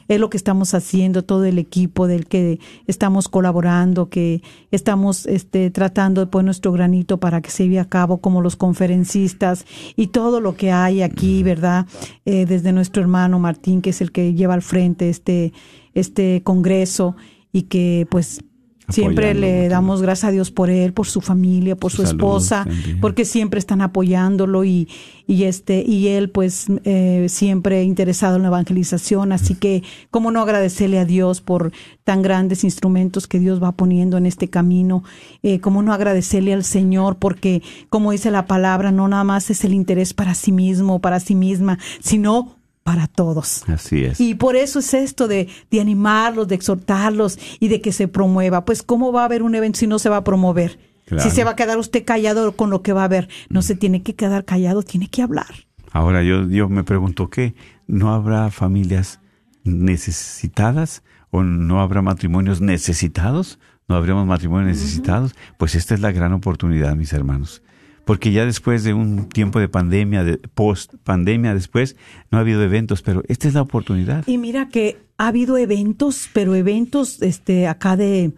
Es lo que estamos haciendo todo el equipo del que estamos colaborando, que estamos este, tratando de poner nuestro granito para que se lleve a cabo como los conferencistas y todo lo que hay aquí, ¿verdad? Eh, desde nuestro hermano Martín, que es el que lleva al frente este, este congreso y que pues siempre le damos gracias a Dios por él, por su familia, por Su esposa, también. porque siempre están apoyándolo y, y este y él pues eh, siempre interesado en la evangelización. Así que cómo no agradecerle a Dios por tan grandes instrumentos que Dios va poniendo en este camino eh, cómo no agradecerle al Señor porque como dice la palabra no nada más es el interés para sí mismo para sí misma sino para todos Así es. y por eso es esto de, de animarlos, de exhortarlos y de que se promueva. Pues, ¿cómo va a haber un evento si no se va a promover? Claro. Si se va a quedar usted callado con lo que va a haber. No se tiene que quedar callado, tiene que hablar. Ahora yo, yo me pregunto, ¿qué? ¿No habrá familias necesitadas o no habrá matrimonios necesitados? ¿No habremos matrimonios necesitados? Pues esta es la gran oportunidad, mis hermanos. Porque ya después de un tiempo de pandemia, de post pandemia después, no ha habido eventos, pero esta es la oportunidad. Y mira que ha habido eventos, pero eventos este, acá de,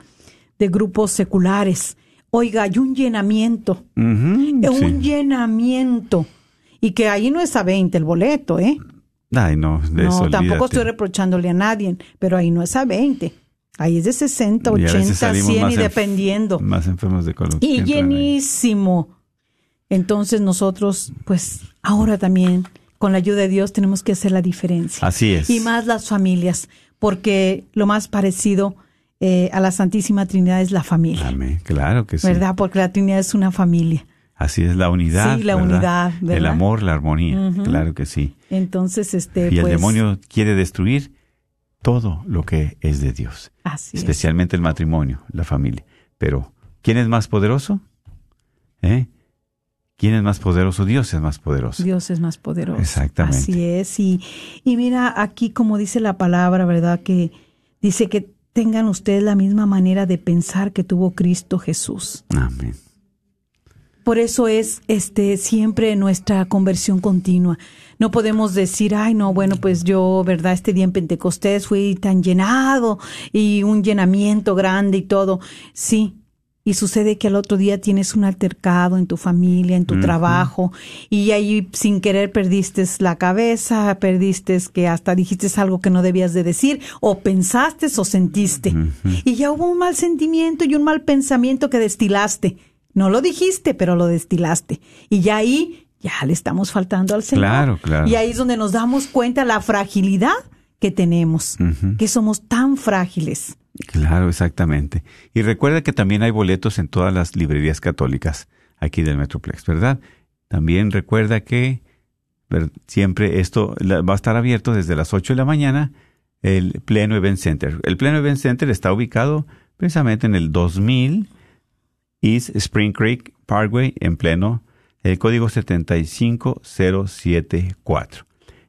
de grupos seculares. Oiga, hay un llenamiento. Eh, sí. Un llenamiento. Y que ahí no es a 20 el boleto, ¿eh? Ay, no, de no, eso tampoco estoy reprochándole a nadie, pero ahí no es a 20. Ahí es de 60, Y a veces 80, salimos 100 y dependiendo. Más enfermos de colon. Y llenísimo. Entonces nosotros, pues ahora también, con la ayuda de Dios, tenemos que hacer la diferencia. Así es. Y más las familias, porque lo más parecido eh, a la Santísima Trinidad es la familia, Amén, claro que sí. ¿verdad? Porque la Trinidad es una familia. Así es la unidad. Sí, la ¿verdad? unidad, El ¿verdad? amor, la armonía. Claro que sí. Entonces, este, y el pues, demonio quiere destruir todo lo que es de Dios, así es. especialmente el matrimonio, la familia. Pero, ¿quién es más poderoso? ¿Eh? ¿Quién es más poderoso? Dios es más poderoso. Dios es más poderoso. Exactamente. Así es. Y, y mira, aquí como dice la palabra, ¿verdad? Que dice que tengan ustedes la misma manera de pensar que tuvo Cristo Jesús. Amén. Por eso es este siempre nuestra conversión continua. No podemos decir, ay, no, bueno, pues yo, ¿verdad? Este día en Pentecostés fui tan llenado y un llenamiento grande y todo. Sí. Y sucede que al otro día tienes un altercado en tu familia, en tu trabajo, y ahí sin querer perdiste la cabeza, perdiste que hasta dijiste algo que no debías de decir, o pensaste o sentiste. Y ya hubo un mal sentimiento y un mal pensamiento que destilaste. No lo dijiste, pero lo destilaste. Y ya ahí, ya le estamos faltando al Señor. Claro, claro. Y ahí es donde nos damos cuenta la fragilidad que tenemos, que somos tan frágiles. Claro, exactamente. Y recuerda que también hay boletos en todas las librerías católicas aquí del Metroplex, ¿verdad? También recuerda que siempre esto va a estar abierto desde las 8 de la mañana el Pleno Event Center. El Pleno Event Center está ubicado precisamente en el 2000 East Spring Creek Parkway en Pleno, el código 75074.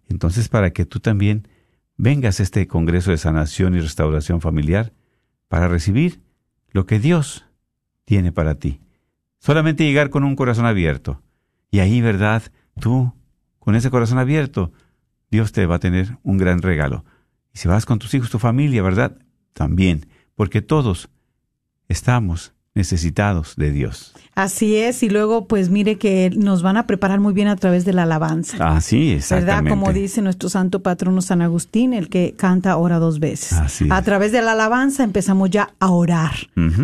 Entonces, para que tú también vengas a este Congreso de Sanación y Restauración Familiar para recibir lo que Dios tiene para ti. Solamente llegar con un corazón abierto. Y ahí, ¿verdad? Tú, con ese corazón abierto, Dios te va a tener un gran regalo. Y si vas con tus hijos, tu familia, ¿verdad? También, porque todos estamos necesitados de Dios. Así es, y luego pues mire que nos van a preparar muy bien a través de la alabanza. Así, ¿Verdad? exactamente. Como dice nuestro santo patrono San Agustín, el que canta ora dos veces. Así A través de la alabanza empezamos ya a orar,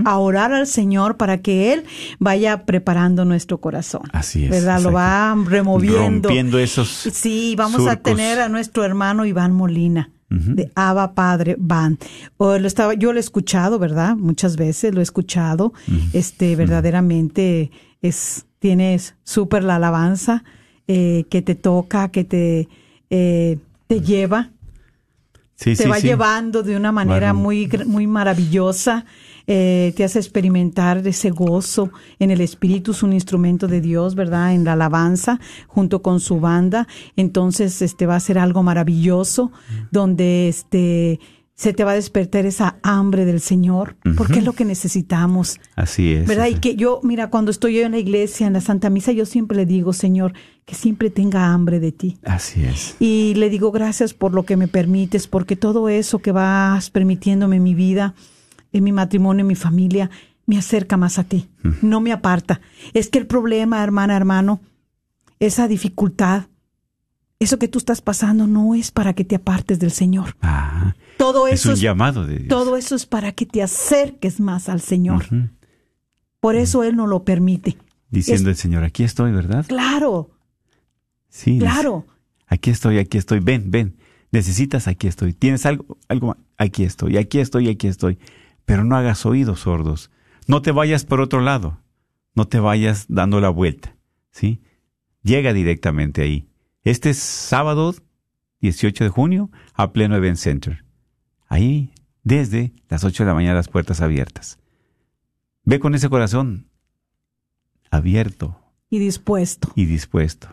a orar al Señor para que Él vaya preparando nuestro corazón. Así es, ¿Verdad? Lo va removiendo. Rompiendo esos Sí, vamos a tener a nuestro hermano Iván Molina. De Abba Padre Van. O lo estaba, yo lo he escuchado, ¿verdad? Muchas veces lo he escuchado. Este, verdaderamente es, tienes súper la alabanza eh, que te toca, que te, eh, te lleva Sí, te sí, va sí. llevando de una manera Bueno. muy, muy maravillosa, eh, te hace experimentar ese gozo en el espíritu, es un instrumento de Dios, ¿verdad? En la alabanza, junto con su banda. Entonces, este va a ser algo maravilloso, donde este se te va a despertar esa hambre del Señor, porque es lo que necesitamos. Así es. ¿Verdad? así Y que yo, mira, cuando estoy yo en la iglesia, en la Santa Misa, yo siempre le digo, Señor, que siempre tenga hambre de ti. Así es. Y le digo gracias por lo que me permites, porque todo eso que vas permitiéndome en mi vida, en mi matrimonio, en mi familia, me acerca más a ti, no me aparta. Es que el problema, hermana, hermano, esa dificultad, eso que tú estás pasando no es para que te apartes del Señor. Ah, Todo es eso un es, llamado de Dios. todo eso es para que te acerques más al Señor. Por eso Él no lo permite. Diciendo el Señor, aquí estoy, ¿verdad? Claro, Sí. claro. aquí estoy, aquí estoy. Ven, ven. Necesitas, aquí estoy. Tienes algo, algo, más? aquí estoy, aquí estoy, aquí estoy. Pero no hagas oídos sordos. No te vayas por otro lado. No te vayas dando la vuelta. ¿Sí? Llega directamente ahí. Este es sábado 18 de junio a pleno Event Center. Ahí, desde las 8 de la mañana, las puertas abiertas. Ve con ese corazón abierto Y dispuesto. y dispuesto.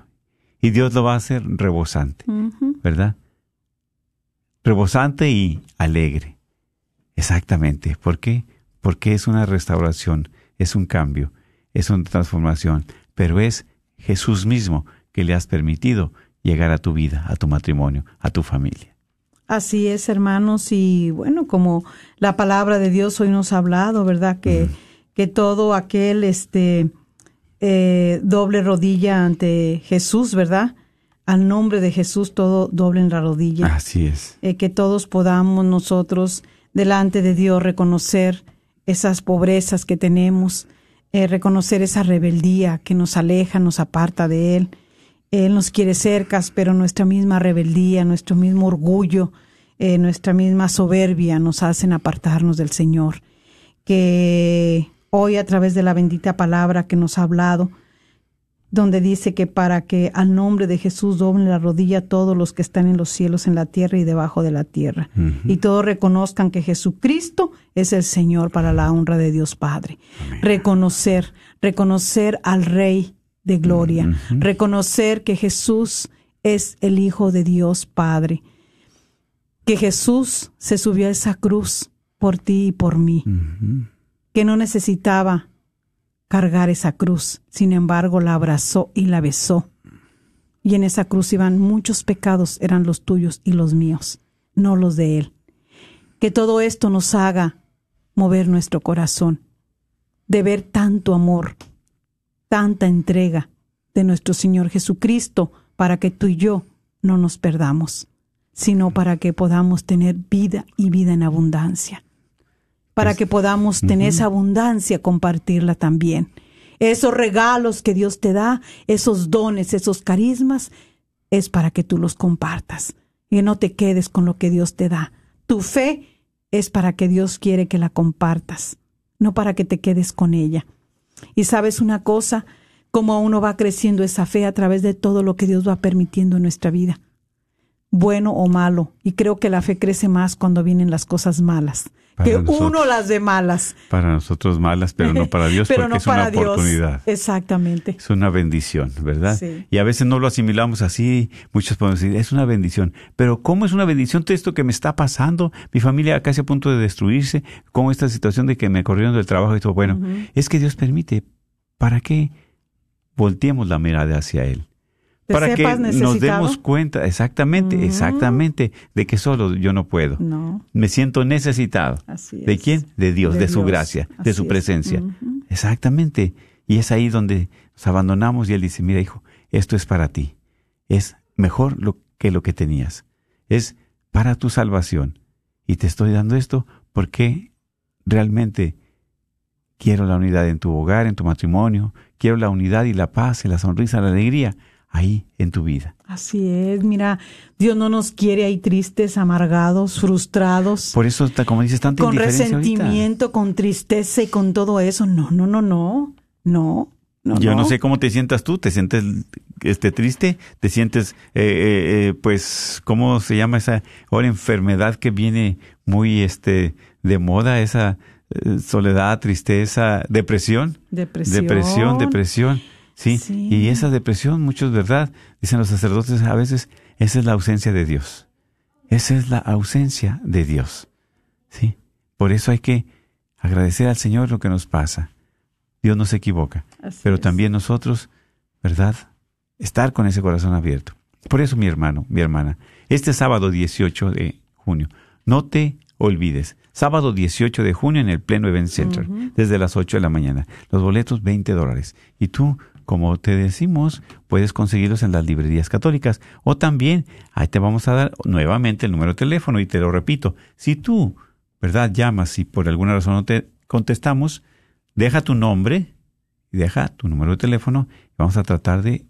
Y Dios lo va a hacer rebosante. ¿verdad? Rebosante y alegre. Exactamente. ¿Por qué? Porque es una restauración, es un cambio, es una transformación, pero es Jesús mismo que le has permitido llegar a tu vida, a tu matrimonio, a tu familia. Así es, hermanos, y bueno, como la palabra de Dios hoy nos ha hablado, ¿verdad? Que, que todo aquel este eh, doble rodilla ante Jesús, ¿verdad? Al nombre de Jesús todo doble en la rodilla. Así es. Eh, que todos podamos nosotros delante de Dios reconocer esas pobrezas que tenemos, eh, reconocer esa rebeldía que nos aleja, nos aparta de Él. Él nos quiere cercas, pero nuestra misma rebeldía, nuestro mismo orgullo, eh, nuestra misma soberbia nos hacen apartarnos del Señor. Que hoy a través de la bendita palabra que nos ha hablado, donde dice que para que al nombre de Jesús doblen la rodilla todos los que están en los cielos, en la tierra y debajo de la tierra, y todos reconozcan que Jesucristo es el Señor para la honra de Dios Padre. Reconocer, reconocer al Rey de gloria. Reconocer que Jesús es el Hijo de Dios Padre. Que Jesús se subió a esa cruz por ti y por mí. Que no necesitaba cargar esa cruz. Sin embargo, la abrazó y la besó. Y en esa cruz iban muchos pecados, eran los tuyos y los míos, no los de Él. Que todo esto nos haga mover nuestro corazón, de ver tanto amor, tanta entrega de nuestro Señor Jesucristo para que tú y yo no nos perdamos, sino para que podamos tener vida y vida en abundancia, para que podamos tener esa abundancia, compartirla también. Esos regalos que Dios te da, esos dones, esos carismas, es para que tú los compartas y no te quedes con lo que Dios te da. Tu fe es para que Dios quiere que la compartas, no para que te quedes con ella. Y sabes una cosa, cómo uno va creciendo esa fe a través de todo lo que Dios va permitiendo en nuestra vida, bueno o malo. Y creo que la fe crece más cuando vienen las cosas malas, Para que nosotros. uno las de malas. Para nosotros malas, pero no para Dios, Pero porque no es una Dios. oportunidad. Exactamente. Es una bendición, ¿verdad? Sí. Y a veces no lo asimilamos así. Muchos podemos decir, es una bendición. Pero ¿cómo es una bendición todo esto que me está pasando? Mi familia casi a punto de destruirse. ¿Cómo esta situación de que me corrieron del trabajo y todo? Bueno, es que Dios permite. ¿Para que volteemos la mirada hacia Él? ¿Te Para que nos demos cuenta, exactamente, Ujú. exactamente, de que solo yo no puedo. No, Me siento necesitado. así ¿De quién? De Dios, de, su Dios. gracia, de su es. presencia. Exactamente. Y es ahí donde nos abandonamos y Él dice, mira hijo, esto es para ti. Es mejor lo que lo que tenías. Es para tu salvación. Y te estoy dando esto porque realmente quiero la unidad en tu hogar, en tu matrimonio. Quiero la unidad y la paz y la sonrisa, la alegría ahí en tu vida. Así es, mira, Dios no nos quiere ahí tristes, amargados, frustrados, Por eso, como dices, tanta con ahorita. resentimiento, con tristeza y con todo eso. No, no, no, no, no. no Yo no sé cómo te sientas tú, te sientes este triste, te sientes eh, eh, eh, pues cómo se llama esa ahora enfermedad que viene muy este de moda esa eh, soledad, tristeza, depresión, Depresión. depresión, depresión. Sí. Sí. y esa depresión, muchos, ¿verdad? Dicen los sacerdotes a veces, esa es la ausencia de Dios. Esa es la ausencia de Dios. Sí. Por eso hay que agradecer al Señor lo que nos pasa. Dios no se equivoca Así pero es. también nosotros, ¿verdad? Estar con ese corazón abierto. Por eso, mi hermano, mi hermana, este sábado 18 de junio, no te olvides, sábado 18 de junio en el Pleno Event Center, desde las 8 de la mañana. Los boletos 20 dólares. Y tú, como te decimos, puedes conseguirlos en las librerías católicas. O también, ahí te vamos a dar nuevamente el número de teléfono y te lo repito. Si tú, ¿verdad? Llamas y por alguna razón no te contestamos, deja tu nombre y deja tu número de teléfono y vamos a tratar de,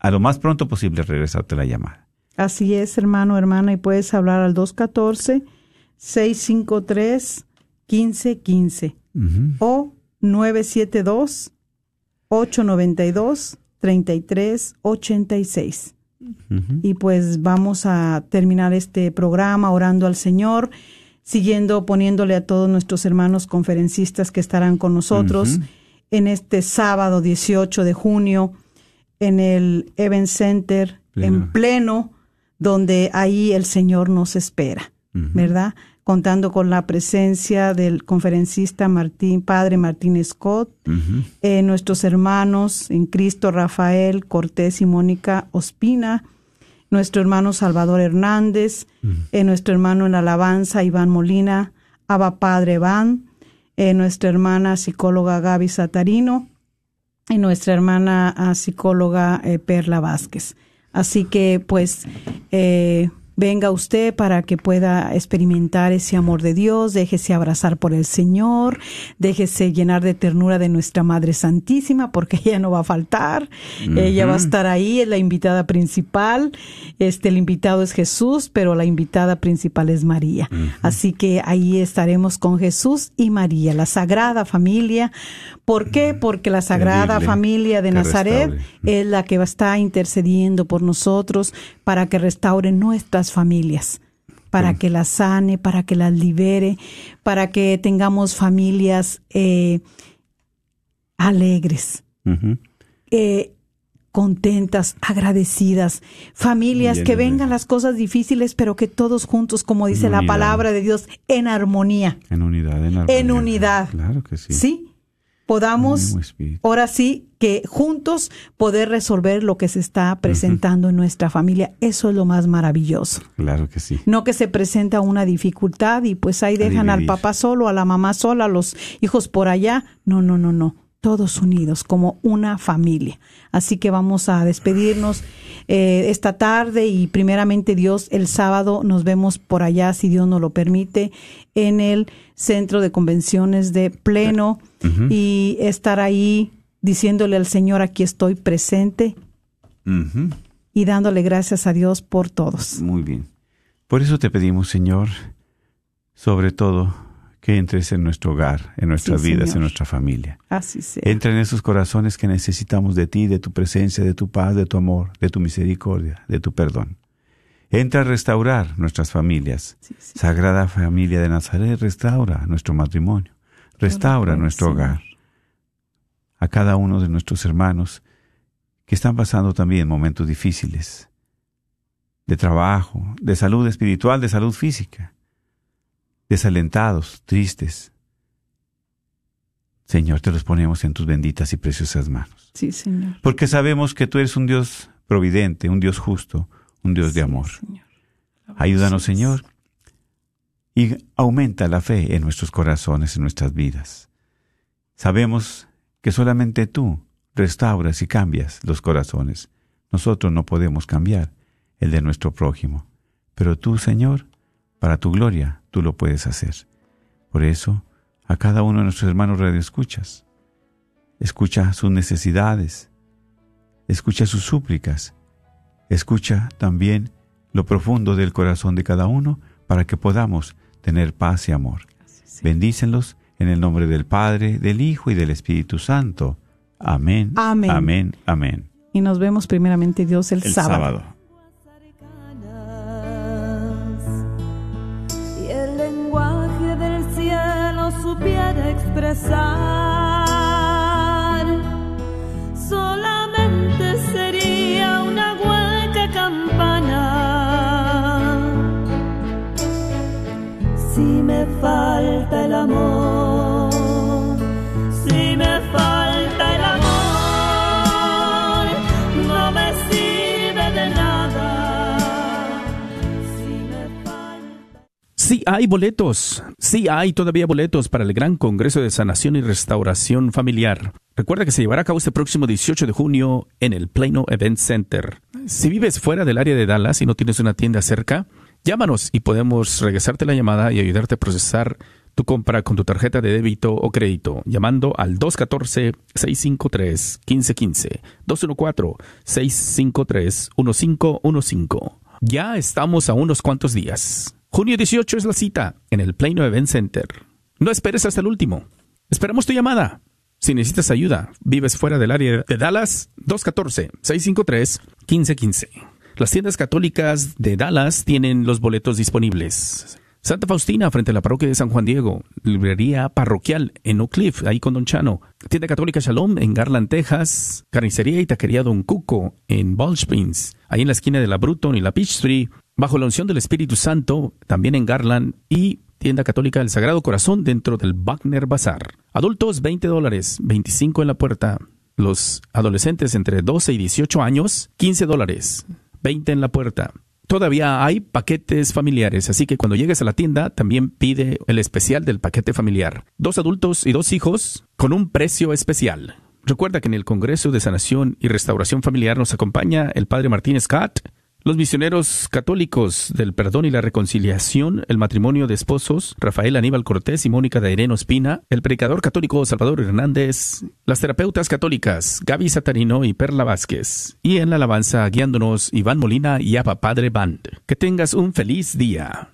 a lo más pronto posible, regresarte la llamada. Así es, hermano, hermana, y puedes hablar al 214-653-1515 Ujú. o 972-892-3386. Ujú. Y pues vamos a terminar este programa orando al Señor, siguiendo poniéndole a todos nuestros hermanos conferencistas que estarán con nosotros en este sábado 18 de junio en el Event Center Pleno. en pleno, donde ahí el Señor nos espera. ¿verdad? Contando con la presencia del conferencista Martín, Padre Martín Scott, eh, nuestros hermanos en Cristo Rafael Cortés y Mónica Ospina, nuestro hermano Salvador Hernández, eh, nuestro hermano en la alabanza Iván Molina, Abba Padre Iván, eh, nuestra hermana psicóloga Gaby Satarino y nuestra hermana ah, psicóloga Perla Vázquez. Así que pues venga usted para que pueda experimentar ese amor de Dios, déjese abrazar por el Señor, déjese llenar de ternura de nuestra Madre Santísima, porque ella no va a faltar, ella va a estar ahí, es la invitada principal, este el invitado es Jesús, pero la invitada principal es María. Así que ahí estaremos con Jesús y María, la Sagrada Familia. ¿Por qué? Porque la Sagrada Familia de Nazaret es la que va a estar intercediendo por nosotros para que restaure nuestras familias, para Sí. que las sane, para que las libere, para que tengamos familias eh, alegres, eh, contentas, agradecidas, familias que vengan las cosas difíciles, pero que todos juntos, como dice la palabra de Dios, en armonía, En unidad, en armonía. en unidad. Claro que sí. ¿Sí? Podamos ahora sí que juntos poder resolver lo que se está presentando en nuestra familia. Eso es lo más maravilloso. Claro que sí. No que se presenta una dificultad y pues ahí dejan al papá solo, a la mamá sola, a los hijos por allá. No, no, no, no. Todos unidos como una familia. Así que vamos a despedirnos eh, esta tarde y primeramente Dios el sábado nos vemos por allá, si Dios nos lo permite, en el centro de convenciones de pleno y estar ahí diciéndole al Señor aquí estoy presente y dándole gracias a Dios por todos. Muy bien. Por eso te pedimos, Señor, sobre todo, que entres en nuestro hogar, en nuestras Sí, vidas, Señor. en nuestra familia. Así sea. Entra en esos corazones que necesitamos de ti, de tu presencia, de tu paz, de tu amor, de tu misericordia, de tu perdón. Entra a restaurar nuestras familias. Sí, sí. Sagrada Familia de Nazaret, restaura nuestro matrimonio, restaura nuestro hogar. A cada uno de nuestros hermanos que están pasando también momentos difíciles de trabajo, de salud espiritual, de salud física, desalentados, tristes. Señor, te los ponemos en tus benditas y preciosas manos. Sí, Señor. Porque sabemos que tú eres un Dios providente, un Dios justo, un Dios de amor. Señor. Ayúdanos, Señor, y aumenta la fe en nuestros corazones, en nuestras vidas. Sabemos que solamente tú restauras y cambias los corazones. Nosotros no podemos cambiar el de nuestro prójimo, pero tú, Señor, para tu gloria, tú lo puedes hacer. Por eso, a cada uno de nuestros hermanos radioescuchas, escucha sus necesidades, escucha sus súplicas, escucha también lo profundo del corazón de cada uno para que podamos tener paz y amor. Bendícenlos en el nombre del Padre, del Hijo y del Espíritu Santo. Amén. Amén. Amén. Amén. Y nos vemos primeramente Dios el, El sábado. sábado. y el lenguaje del cielo supiera expresar. Falta el amor, si me falta el amor, no me sirve de nada. Si hay boletos, sí hay todavía boletos para el Gran Congreso de Sanación y Restauración Familiar. Recuerda que se llevará a cabo este próximo 18 de junio en el Plano Event Center. Si vives fuera del área de Dallas y no tienes una tienda cerca, llámanos y podemos regresarte la llamada y ayudarte a procesar tu compra con tu tarjeta de débito o crédito, llamando al 214-653-1515, 214-653-1515. Ya estamos a unos cuantos días. Junio 18 es la cita en el Plano Event Center. No esperes hasta el último. Esperamos tu llamada. Si necesitas ayuda, vives fuera del área de Dallas, 214-653-1515. Las tiendas católicas de Dallas tienen los boletos disponibles. Santa Faustina, frente a la parroquia de San Juan Diego. Librería parroquial en Oak Cliff, ahí con Don Chano. Tienda católica Shalom en Garland, Texas. Carnicería y taquería Don Cuco en Ball Springs, ahí en la esquina de la Bruton y la Peachtree. Bajo la unción del Espíritu Santo, también en Garland. Y tienda católica del Sagrado Corazón dentro del Wagner Bazar. Adultos, 20 dólares, 25 en la puerta. Los adolescentes entre 12 y 18 años, 15 dólares, 20 en la puerta. Todavía hay paquetes familiares, así que cuando llegues a la tienda también pide el especial del paquete familiar. Dos adultos y dos hijos con un precio especial. Recuerda que en el Congreso de Sanación y Restauración Familiar nos acompaña el Padre Martín Scott, los misioneros católicos del perdón y la reconciliación, el matrimonio de esposos, Rafael Aníbal Cortés y Mónica de Ireno Espina, el predicador católico Salvador Hernández, las terapeutas católicas Gaby Satarino y Perla Vázquez, y en la alabanza guiándonos Iván Molina y Apa Padre Band. Que tengas un feliz día.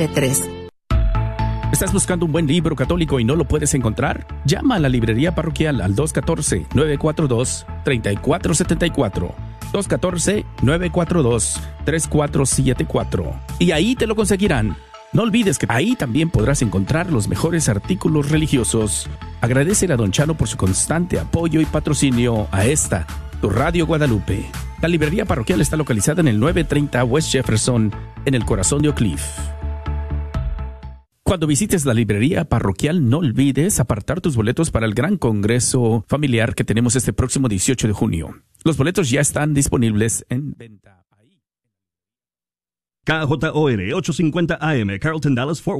¿Estás buscando un buen libro católico y no lo puedes encontrar? Llama a la librería parroquial al 214-942-3474. 214-942-3474. Y ahí te lo conseguirán. No olvides que ahí también podrás encontrar los mejores artículos religiosos. Agradece a Don Chano por su constante apoyo y patrocinio a esta, tu Radio Guadalupe. La librería parroquial está localizada en el 930 West Jefferson, en el corazón de Oak Cliff. Cuando visites la librería parroquial, no olvides apartar tus boletos para el gran congreso familiar que tenemos este próximo 18 de junio. Los boletos ya están disponibles en venta. KJOR 850 AM, Carlton Dallas Fort